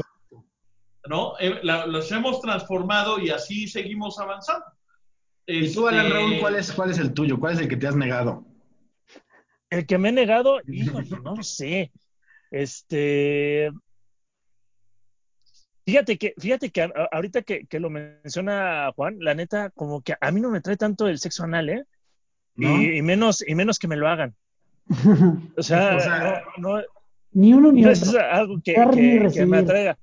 ¿no? Eh, la- los hemos transformado y así seguimos avanzando. Y tú, Alan Este, Raúl, ¿cuál es, ¿cuál es el tuyo? ¿Cuál es el que te has negado? El que me he negado, híjole, no sé. Este. Fíjate que, fíjate que a- ahorita que, que lo menciona Juan, la neta, como que a mí no me trae tanto el sexo anal, ¿eh? ¿No? Y, y menos, y menos que me lo hagan. O sea, O sea, no, no, Ni uno ni no otro. es algo que, que- que me atraiga.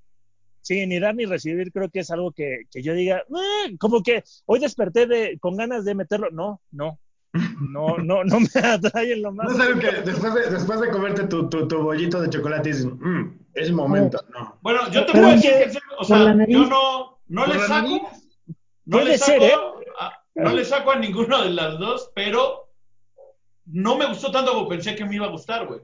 Sí, ni dar ni recibir, creo que es algo que, que yo diga, "Eh", como que hoy desperté de, con ganas de meterlo. No, no, no, no, no me atrae en lo más. No es algo que después de, después de comerte tu, tu, tu bollito de chocolate dices, "Mm, es el momento. No. Bueno, yo te Pero puedo decir que o sea, yo no, no le saco, no le saco, ser, ¿eh? a, no le saco a ninguno de las dos, pero no me gustó tanto como pensé que me iba a gustar, güey.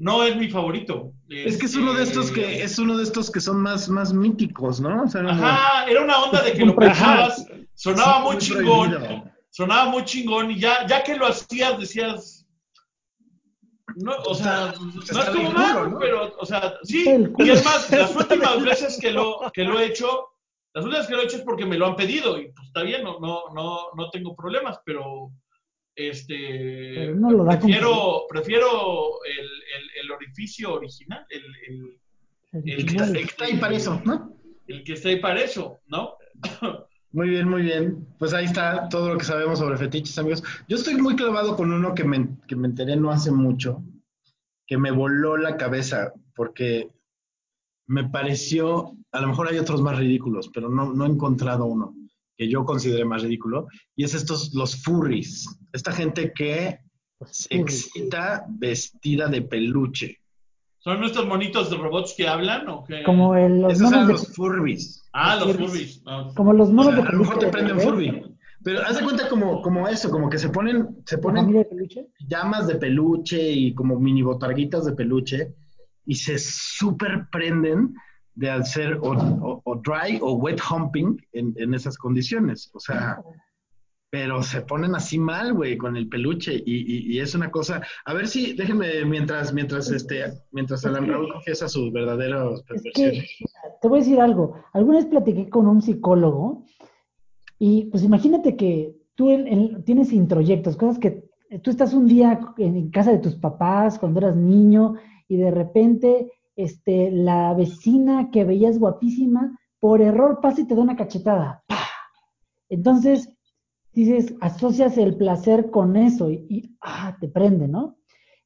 No es mi favorito. Es que es uno de estos que Este, es uno de estos que son más, más míticos, ¿no? O sea, no- Ajá, era una onda de que lo pensabas, sonaba muy muy chingón, prohibido. sonaba muy chingón y ya, ya que lo hacías decías, no, o sea, no es como malo, pero, o sea, sí, y es más, las últimas veces que lo, que lo he hecho, las últimas que lo he hecho es porque me lo han pedido y pues está bien, no, no, no, no tengo problemas, pero este Pero no lo da como- prefiero, prefiero el, el, el orificio original, el, el, El que, está, el que está ahí para eso, ¿no? el que está ahí para eso, ¿no? Muy bien, muy bien. Pues ahí está todo lo que sabemos sobre fetiches, amigos. Yo estoy muy clavado con uno que me, que me enteré no hace mucho, que me voló la cabeza, porque me pareció, a lo mejor hay otros más ridículos, pero no, no he encontrado uno que yo considere más ridículo, y es estos, los furries, esta gente que se excita vestida de peluche. ¿Son nuestros monitos de robots que hablan o qué? Como el- los Esos monos son de, los furries. Ah, los Furries. furries. Ah. como los O monos sea, de a lo mejor te peluche, prenden furby. Pero haz de cuenta como, como eso, como que se ponen, se ¿La ponen de peluche? llamas de peluche y como mini botarguitas de peluche y se super prenden de hacer o, o- o dry o wet humping en, en esas condiciones. O sea, pero se ponen así mal, güey, con el peluche y, y- y es una cosa. A ver si, déjenme, mientras, mientras, este, mientras Alan Raúl confiesa sus verdaderos Es perversiones. que te voy a decir algo. Alguna vez platiqué con un psicólogo y pues imagínate que tú en- en- tienes introyectos, cosas que tú estás un día en casa de tus papás cuando eras niño y de repente este, la vecina que veías guapísima por error pasa y te da una cachetada. ¡Pah! Entonces dices, asocias el placer con eso y, y, ah, te prende, ¿no?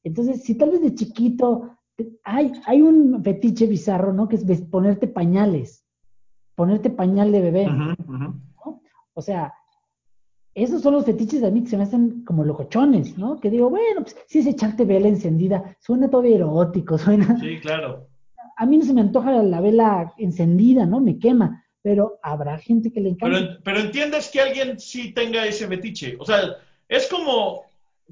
Entonces, si tal vez de chiquito hay, hay un fetiche bizarro, ¿no? Que es ponerte pañales, ponerte pañal de bebé. O sea, esos son los fetiches de mí que se me hacen como locochones, ¿no? Que digo, bueno, pues si es echarte vela encendida, suena todavía erótico, suena... Sí, claro. A mí no se me antoja la vela encendida, ¿no? Me quema, pero habrá gente que le encanta. Pero, pero entiendes que alguien sí tenga ese fetiche. O sea, es como,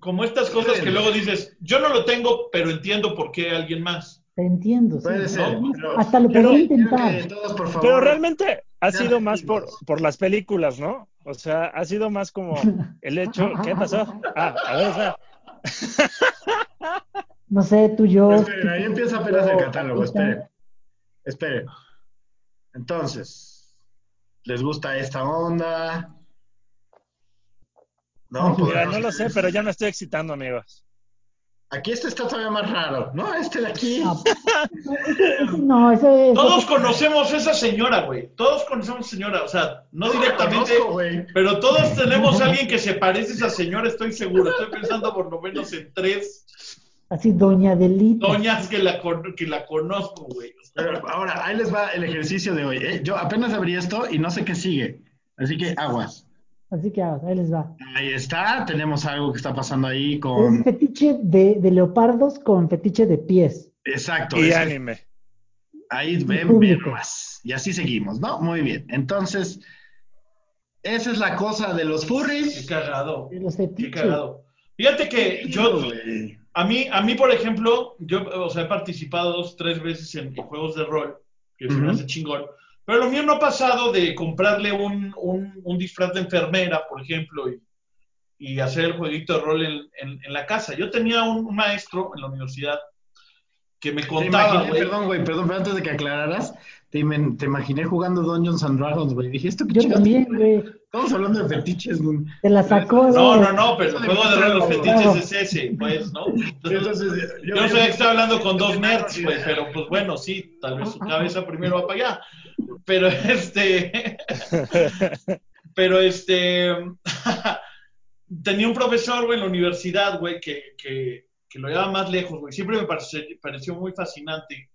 como estas cosas que luego dices, yo no lo tengo, pero entiendo por qué alguien más. Te entiendo. sí. Puede ser, pero- Hasta lo pero- podría intentar. que todos, por favor. Pero realmente ha sido más por, por las películas, ¿no? O sea, ha sido más como el hecho. ¿Qué pasó? Ah, a ver, o sea, No sé, tú, yo. Esperen, ahí empieza apenas el catálogo, esperen. Esperen. Entonces, ¿les gusta esta onda? No, pues, mira, no lo sé, pero ya me estoy excitando, amigos. Aquí este está todavía más raro, ¿no? Este de aquí. No, ese- ese. Todos conocemos a esa señora, güey. Todos conocemos a esa señora. O sea, no directamente, Conozco, pero todos tenemos a alguien que se parece a esa señora, estoy seguro. Estoy pensando por lo menos en tres Así, Doña Delita. doñas que la, que la conozco, güey. O sea, Pero ahora, ahí les va el ejercicio de hoy. ¿eh? Yo apenas abrí esto y no sé qué sigue. Así que aguas. Así que ah, ahí les va. Ahí está, tenemos algo que está pasando ahí Es con... fetiche de, de leopardos con fetiche de pies. Exacto. Y anime. Ahí Y ven, más. Y así seguimos, ¿no? Muy bien. Entonces, esa es la cosa de los qué furries. cagado. De los Qué cagado. Fíjate que yo, a mí, a mí, por ejemplo, yo, o sea, he participado dos, tres veces en, en juegos de rol, que se me hace chingón. Pero lo mío no ha pasado de comprarle un, un, un disfraz de enfermera, por ejemplo, y, y hacer el jueguito de rol en, en- en la casa. Yo tenía un, un maestro en la universidad que me Te contaba, imaginé, perdón, güey, perdón, pero antes de que aclararas, te, te imaginé jugando Dungeons and Dragons, güey. Dije, ¿esto qué Yo también, güey. Estamos hablando de fetiches, güey. Te la sacó. No, güey. no, no, pero el juego de rol, los Claro. fetiches es ese, pues, ¿no? Entonces, Yo no sabía que estaba hablando con dos nerds, güey, pero pues bueno, sí, tal vez su cabeza primero va para allá. Pero este. Pero este. Tenía un profesor, güey, en la universidad, güey, que, que, que lo llevaba más lejos, güey. Siempre me pareció, pareció muy fascinante.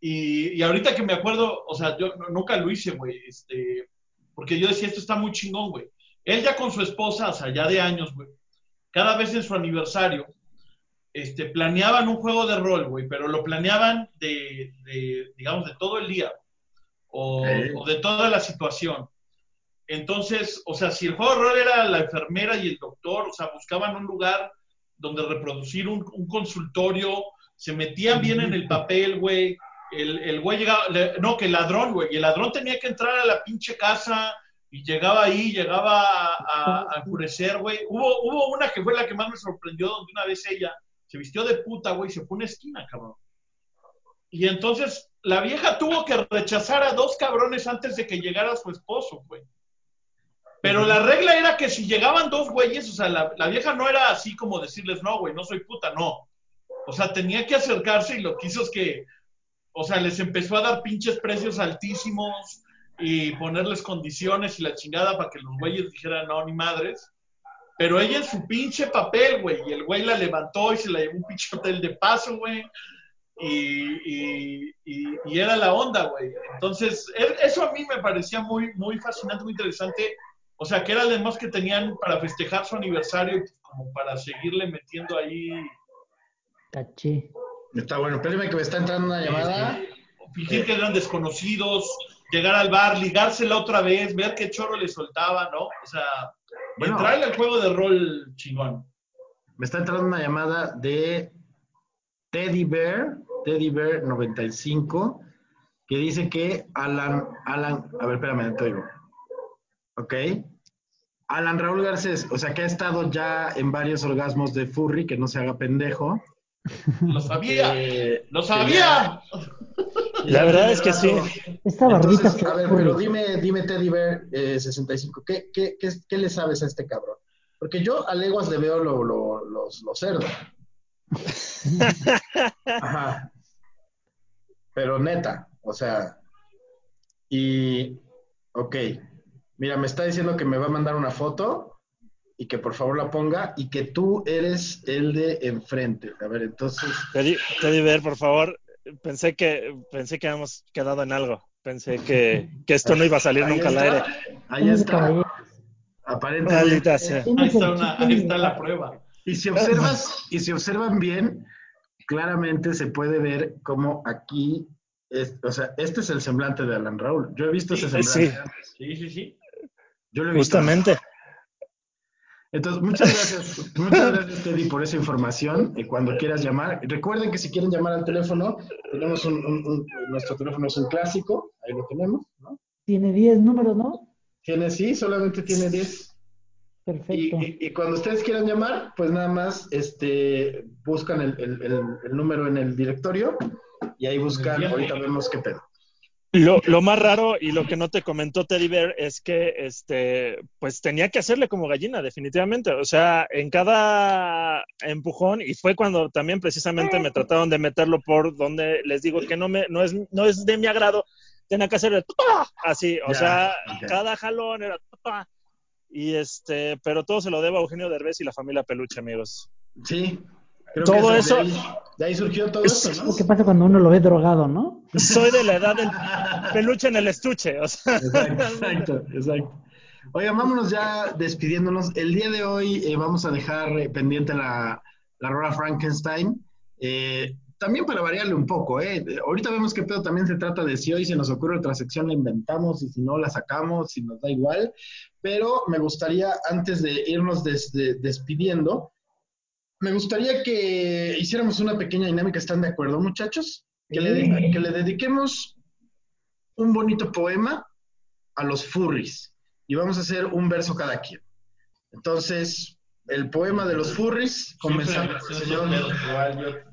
Y, y ahorita que me acuerdo, o sea, yo nunca lo hice, güey, este. Porque yo decía, esto está muy chingón, güey. Él ya con su esposa, sea, ya de años, güey, cada vez en su aniversario, este, planeaban un juego de rol, güey, pero lo planeaban de, de, digamos, de todo el día o, o de toda la situación. Entonces, o sea, si el juego de rol era la enfermera y el doctor, o sea, buscaban un lugar donde reproducir un, un consultorio, se metían bien en el papel, güey. El, el güey llegaba, le- no, que el ladrón, güey, y el ladrón tenía que entrar a la pinche casa y llegaba ahí, llegaba a, a, güey. Hubo, hubo una que fue la que más me sorprendió, donde una vez ella se vistió de puta, güey, se fue una esquina, cabrón. Y entonces la vieja tuvo que rechazar a dos cabrones antes de que llegara su esposo, güey. Pero la regla era que si llegaban dos güeyes, o sea, la, la vieja no era así como decirles, no, güey, no soy puta, no. O sea, tenía que acercarse y lo que hizo es que, o sea, les empezó a dar pinches precios altísimos y ponerles condiciones y la chingada para que los güeyes dijeran, no, ni madres. Pero ella en su pinche papel, güey, y el güey la levantó y se la llevó un pinche hotel de paso, güey. Y, y, y- era la onda, güey. Entonces, e- eso a mí me parecía muy, muy fascinante, muy interesante. O sea, que era además que tenían para festejar su aniversario, y como para seguirle metiendo ahí. Caché. Está bueno, espérame que me está entrando una llamada. fingir que eran desconocidos, llegar al bar, ligársela otra vez, ver qué chorro le soltaba, ¿no? O sea, Bueno. entrarle al juego de rol chingón. Me está entrando una llamada de Teddy Bear, Teddy Bear 95, que dice que Alan, Alan, a ver, espérame, te oigo. Ok. Alan Raúl Garcés, o sea que ha estado ya en varios orgasmos de furry, que no se haga pendejo. Lo sabía, Eh, lo sabía. La verdad es que sí. Esta barbita Entonces, a ver, pero dime, dime Teddy Bear eh, 65, ¿qué, qué, qué, qué le sabes a este cabrón? Porque yo a leguas le veo lo, lo, los, los cerdos. Ajá. Pero neta, o sea, y, ok, mira, me está diciendo que me va a mandar una foto y que por favor la ponga y que tú eres el de enfrente. A ver, entonces, Teddy, Teddy Bear, por favor. Pensé que, pensé que habíamos quedado en algo. Pensé que, que esto no iba a salir ahí nunca al aire. ahí está, aparentemente. Ahí está, una- ahí está la prueba. Y si observas, y si observan bien, claramente se puede ver cómo aquí, es, o sea, este es el semblante de Alan Raúl. Yo he visto Sí, ese semblante. antes. Sí, sí, sí. Yo lo he visto. Justamente. Entonces, muchas gracias, muchas gracias, Teddy, por esa información. Y cuando quieras llamar, recuerden que si quieren llamar al teléfono, tenemos un, un- un- nuestro teléfono es un clásico, ahí lo tenemos, ¿no? Tiene 10 números, ¿no? Tiene, sí, solamente tiene 10. Y, Perfecto. y- y cuando ustedes quieran llamar, pues nada más este, buscan el, el- el- el número en el directorio y ahí buscan, ahorita vemos qué pedo. Lo, lo más raro y lo que no te comentó Teddy Bear es que este, pues tenía que hacerle como gallina, definitivamente. O sea, en cada empujón, y fue cuando también precisamente me trataron de meterlo por donde les digo que no me, no es, no es de mi agrado, tenía que hacerle así, o sea, cada jalón era y este, pero todo se lo debo a Eugenio Derbez y la familia Peluche, amigos. Sí. Creo Todo que eso- De ahí, de ahí surgió todo Es- esto, ¿no? ¿Qué pasa cuando uno lo ve drogado, no? Soy de la edad del peluche en el estuche, o sea. Exacto, exacto, exacto. Oigan, vámonos ya despidiéndonos. El día de hoy eh, vamos a dejar eh, pendiente la, la rola Frankenstein. Eh, también para variarle un poco, ¿eh? Ahorita vemos que pedo también se trata de si hoy se nos ocurre otra sección la inventamos y si no la sacamos, si nos da igual. Pero me gustaría, antes de irnos des- de- despidiendo, me gustaría que hiciéramos una pequeña dinámica. ¿Están de acuerdo, muchachos? Que, le, de- que le dediquemos un bonito poema a los furries y vamos a hacer un verso cada quien. Entonces, el poema de los furries, comenzando por el señor,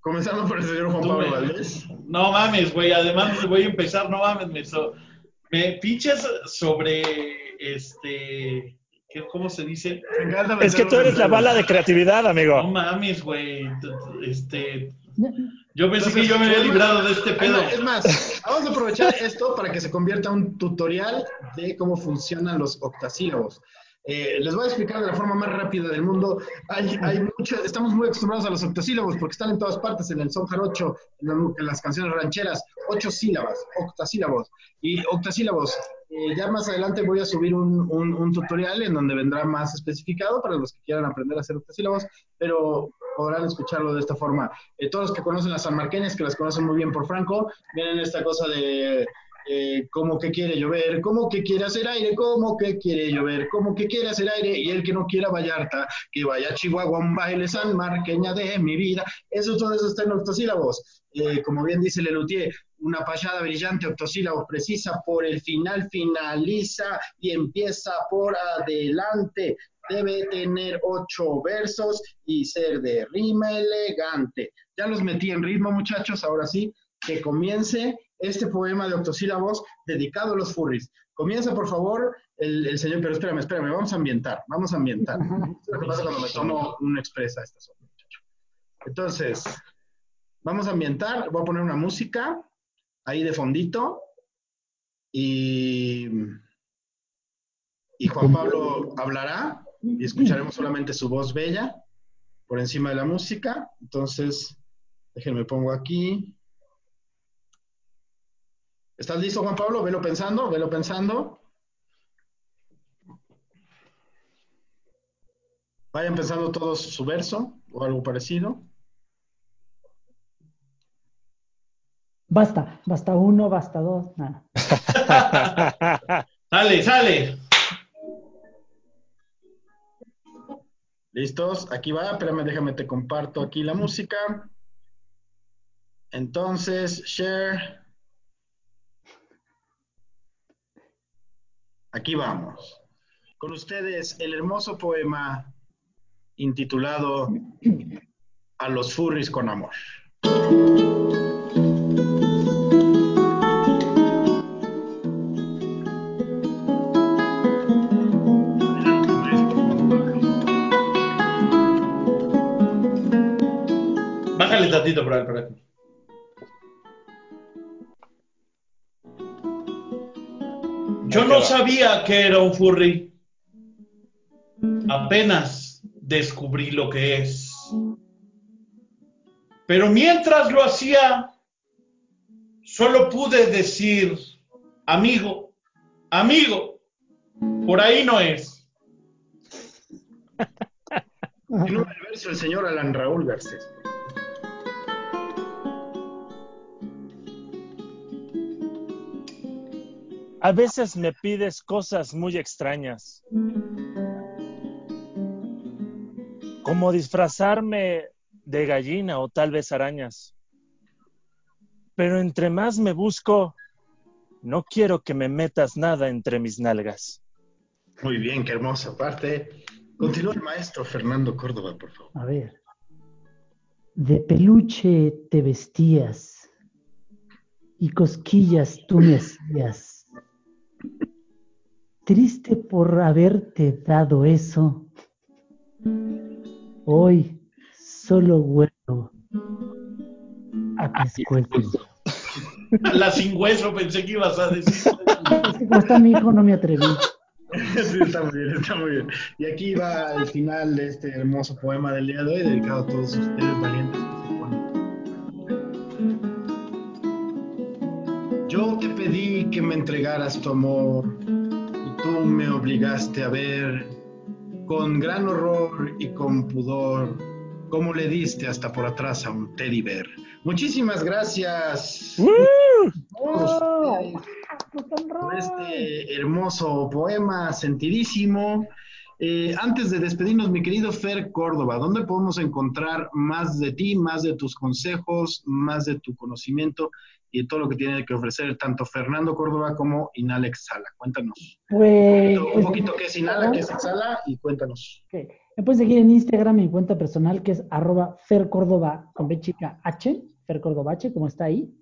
comenzando por el señor Juan Tú Pablo me- Valdés. No mames, güey. Además, voy a empezar, no mames, me, so- me pinches sobre este. ¿Qué- ¿Cómo se dice? Es que tú eres la el- bala de creatividad, No amigo. mames, güey. Este. Yo pensé que Entonces, yo me había librado de este pedo. no, es más, vamos a aprovechar esto para que se convierta en un tutorial de cómo funcionan los octasílabos. Eh, les voy a explicar de la forma más rápida del mundo. Hay, hay mucho, estamos muy acostumbrados a los octasílabos porque están en todas partes, en el son jarocho, en, la- en las canciones rancheras. Ocho sílabas, octasílabos. Y octasílabos, eh, ya más adelante voy a subir un, un- un tutorial en donde vendrá más especificado para los que quieran aprender a hacer octasílabos, pero podrán escucharlo de esta forma. Eh, todos los que conocen las sanmarqueñas, que las conocen muy bien por Franco, vienen esta cosa de eh, como que quiere llover, como que quiere hacer aire, como que quiere llover, como que quiere hacer aire, y el que no quiera Vallarta, que vaya a Chihuahua, un baile sanmarqueña de mi vida. Eso todo eso está en octosílabos. Eh, como bien dice Lelutier, una payada brillante, octosílabos precisa, por el final finaliza y empieza por adelante. Debe tener ocho versos y ser de rima elegante. Ya los metí en ritmo, muchachos, ahora sí, que comience este poema de octosílabos dedicado a los furries. Comienza, por favor, el, el señor, pero espérame, espérame, vamos a ambientar, vamos a ambientar. Esto es lo que pasa cuando me tomo una expresa a estas horas, muchacho. Entonces, vamos a ambientar, voy a poner una música ahí de fondito y, y Juan Pablo hablará y escucharemos solamente su voz bella por encima de la música. Entonces, déjenme pongo aquí. ¿Estás listo, Juan Pablo? Velo pensando, velo pensando. Vayan pensando todos su verso o algo parecido. Basta, basta uno, basta dos, nada. Sale, sale. ¿Listos? Aquí va, espérame, déjame te comparto aquí la música. Entonces, share. Aquí vamos. Con ustedes el hermoso poema intitulado A los furries con amor. Bájale tantito por ahí, por. Yo no sabía que era un furry. Apenas descubrí lo que es. Pero mientras lo hacía, solo pude decir, amigo, amigo, por ahí no es. Verso el señor Alan Raúl Garcés. A veces me pides cosas muy extrañas. como disfrazarme de gallina o tal vez arañas. Pero entre más me busco, no quiero que me metas nada entre mis nalgas. Muy bien, qué hermosa parte. Continúa el maestro Fernando Córdoba, por favor. A ver. De peluche te vestías y cosquillas tú me hacías. Triste por haberte dado eso. Hoy solo huevo a pescuezo. La sin hueso pensé que ibas a decir. Es que como está mi hijo no me atreví. Sí, está muy bien, está muy bien. Y aquí va el final de este hermoso poema del día de hoy, dedicado a todos ustedes valientes que se ponen. Yo te pedí que me entregaras tu amor tú me obligaste a ver con gran horror y con pudor cómo le diste hasta por atrás a un teddy bear. Muchísimas gracias. ¡Oh! por este hermoso poema, sentidísimo. Eh, antes de despedirnos, mi querido Fer Córdoba, ¿dónde podemos encontrar más de ti, más de tus consejos, más de tu conocimiento y todo lo que tiene que ofrecer tanto Fernando Córdoba como Inhala Exhala? Cuéntanos. Pues, un poquito, un poquito qué es Inhala, qué es Exhala y cuéntanos. Ok. Me pueden seguir en Instagram, mi cuenta personal, que es arroba con B chica H, Fer Córdoba H, como está ahí.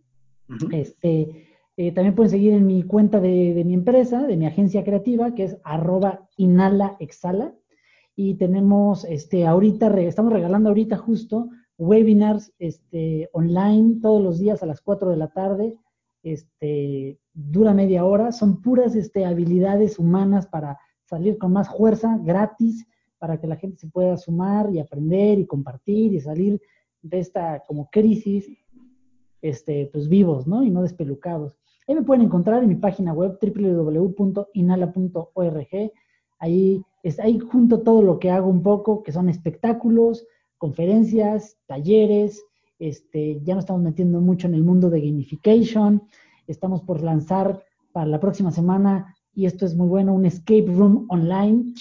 Este, eh, también pueden seguir en mi cuenta de, de mi empresa, de mi agencia creativa, que es arroba inhala exhala. Y tenemos, este, ahorita, re- estamos regalando ahorita justo webinars este, online todos los días a las 4 de la tarde. Este, dura media hora. Son puras este, habilidades humanas para salir con más fuerza, gratis, para que la gente se pueda sumar y aprender y compartir y salir de esta como crisis este, pues vivos, ¿no? Y no despelucados. Ahí me pueden encontrar en mi página web www.inhala.org. Ahí, es, ahí junto todo lo que hago un poco, que son espectáculos, conferencias, talleres. Este, ya nos estamos metiendo mucho en el mundo de gamification. Estamos por lanzar para la próxima semana, y esto es muy bueno, un escape room online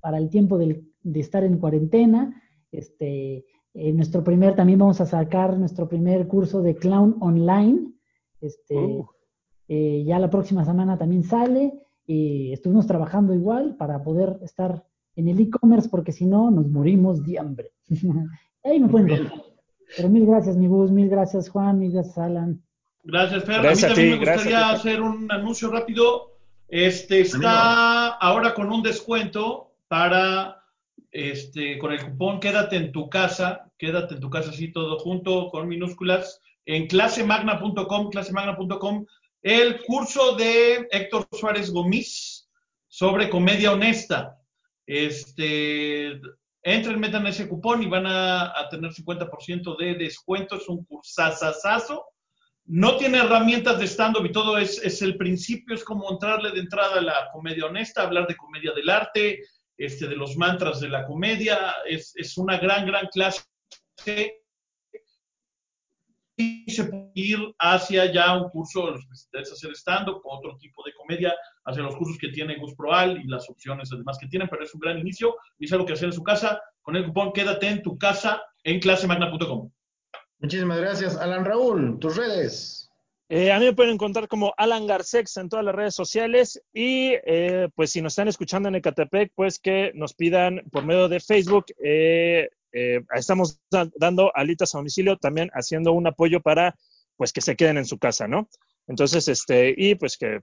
para el tiempo de estar en cuarentena. Este, eh, nuestro primer, también vamos a sacar nuestro primer curso de clown online. Este, Uh. eh, ya la próxima semana también sale. Y estuvimos trabajando igual para poder estar en el e-commerce, porque si no, nos morimos de hambre. Ahí me pueden. Pero mil gracias, mi bus, mil gracias, Juan, mil gracias, Alan. Gracias, Fer. Gracias a a mí también ti, me gracias gustaría hacer un anuncio rápido. Este está ahora con un descuento para este con el cupón Quédate en tu casa, quédate en tu casa así todo junto con minúsculas en clasemagna.com, clasemagna.com, el curso de Héctor Suárez Gomis sobre comedia honesta. Este entren, metan ese cupón y van a, a tener 50% de descuento. Es un cursazazazo. No tiene herramientas de stand-up y todo es, es el principio, es como entrarle de entrada a la comedia honesta, hablar de comedia del arte, este, de los mantras de la comedia. Es, es una gran, gran clase. Y se puede ir hacia ya un curso, los que les interesa hacer stand-up, o otro tipo de comedia, hacia los cursos que tiene Gus Proal y las opciones además que tienen, pero es un gran inicio y es algo que hacer en su casa. Con el cupón Quédate en tu casa en clasemagna.com. Muchísimas gracias. Alan Raúl, tus redes. Eh, a mí me pueden encontrar como Alan Garcex en todas las redes sociales y eh, pues si nos están escuchando en Ecatepec, pues que nos pidan por medio de Facebook. eh, eh, estamos da- dando alitas a domicilio, también haciendo un apoyo para pues que se queden en su casa, ¿no? Entonces, este, y pues que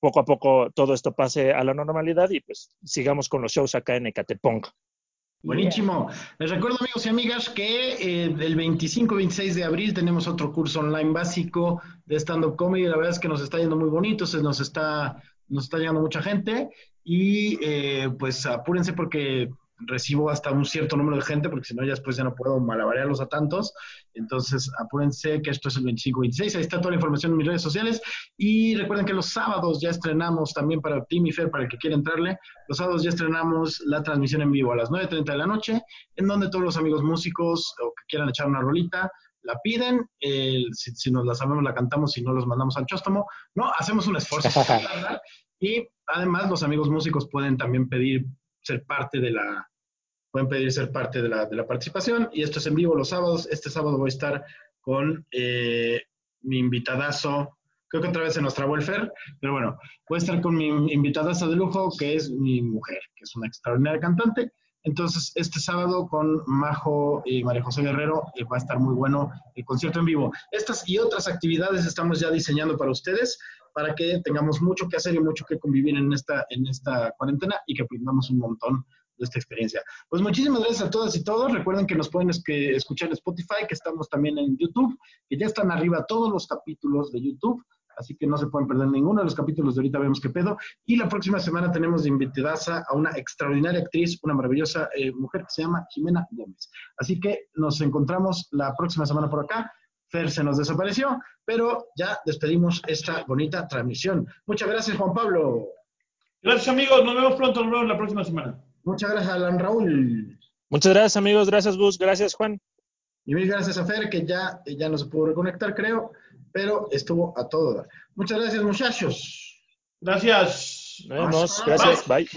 poco a poco todo esto pase a la normalidad y pues sigamos con los shows acá en Ecatepong. Buenísimo. Les recuerdo, amigos y amigas, que eh, el 25 y 26 de abril tenemos otro curso online básico de stand-up comedy. La verdad es que nos está yendo muy bonito, se nos está, nos está llegando mucha gente y eh, pues apúrense porque recibo hasta un cierto número de gente porque si no ya después ya no puedo malabarearlos a tantos. Entonces apúrense que esto es el 25 y 26. Ahí está toda la información en mis redes sociales. Y recuerden que los sábados ya estrenamos también para Tim y Fer, para el que quiera entrarle. Los sábados ya estrenamos la transmisión en vivo a las 9.30 de la noche, en donde todos los amigos músicos o que quieran echar una rolita, la piden, eh, si, si nos la sabemos la cantamos, si no los mandamos al chóstomo, no, hacemos un esfuerzo y además los amigos músicos pueden también pedir ser parte de la, pueden pedir ser parte de la, de la participación. Y esto es en vivo los sábados. Este sábado voy a estar con eh, mi invitadazo, creo que otra vez se nos trabó el Fer, pero bueno, voy a estar con mi invitadazo de lujo, que es mi mujer, que es una extraordinaria cantante. Entonces, este sábado con Majo y María José Guerrero eh, va a estar muy bueno el concierto en vivo. Estas y otras actividades estamos ya diseñando para ustedes, para que tengamos mucho que hacer y mucho que convivir en esta, en esta cuarentena y que aprendamos un montón de esta experiencia. Pues muchísimas gracias a todas y todos. Recuerden que nos pueden escuchar en Spotify, que estamos también en YouTube, que ya están arriba todos los capítulos de YouTube así que no se pueden perder ninguno de los capítulos de ahorita vemos qué pedo. Y la próxima semana tenemos de invitada a una extraordinaria actriz, una maravillosa eh, mujer que se llama Jimena Gómez. Así que nos encontramos la próxima semana por acá. Fer se nos desapareció, pero ya despedimos esta bonita transmisión. Muchas gracias, Juan Pablo. Gracias, amigos. Nos vemos pronto. Nos vemos la próxima semana. Muchas gracias, Alan Raúl. Muchas gracias, amigos. Gracias, Gus. Gracias, Juan. Y mil gracias a Fer, que ya, ya no se pudo reconectar, creo pero estuvo a todo Muchas gracias, muchachos. Gracias. Nos vemos. Gracias. Bye.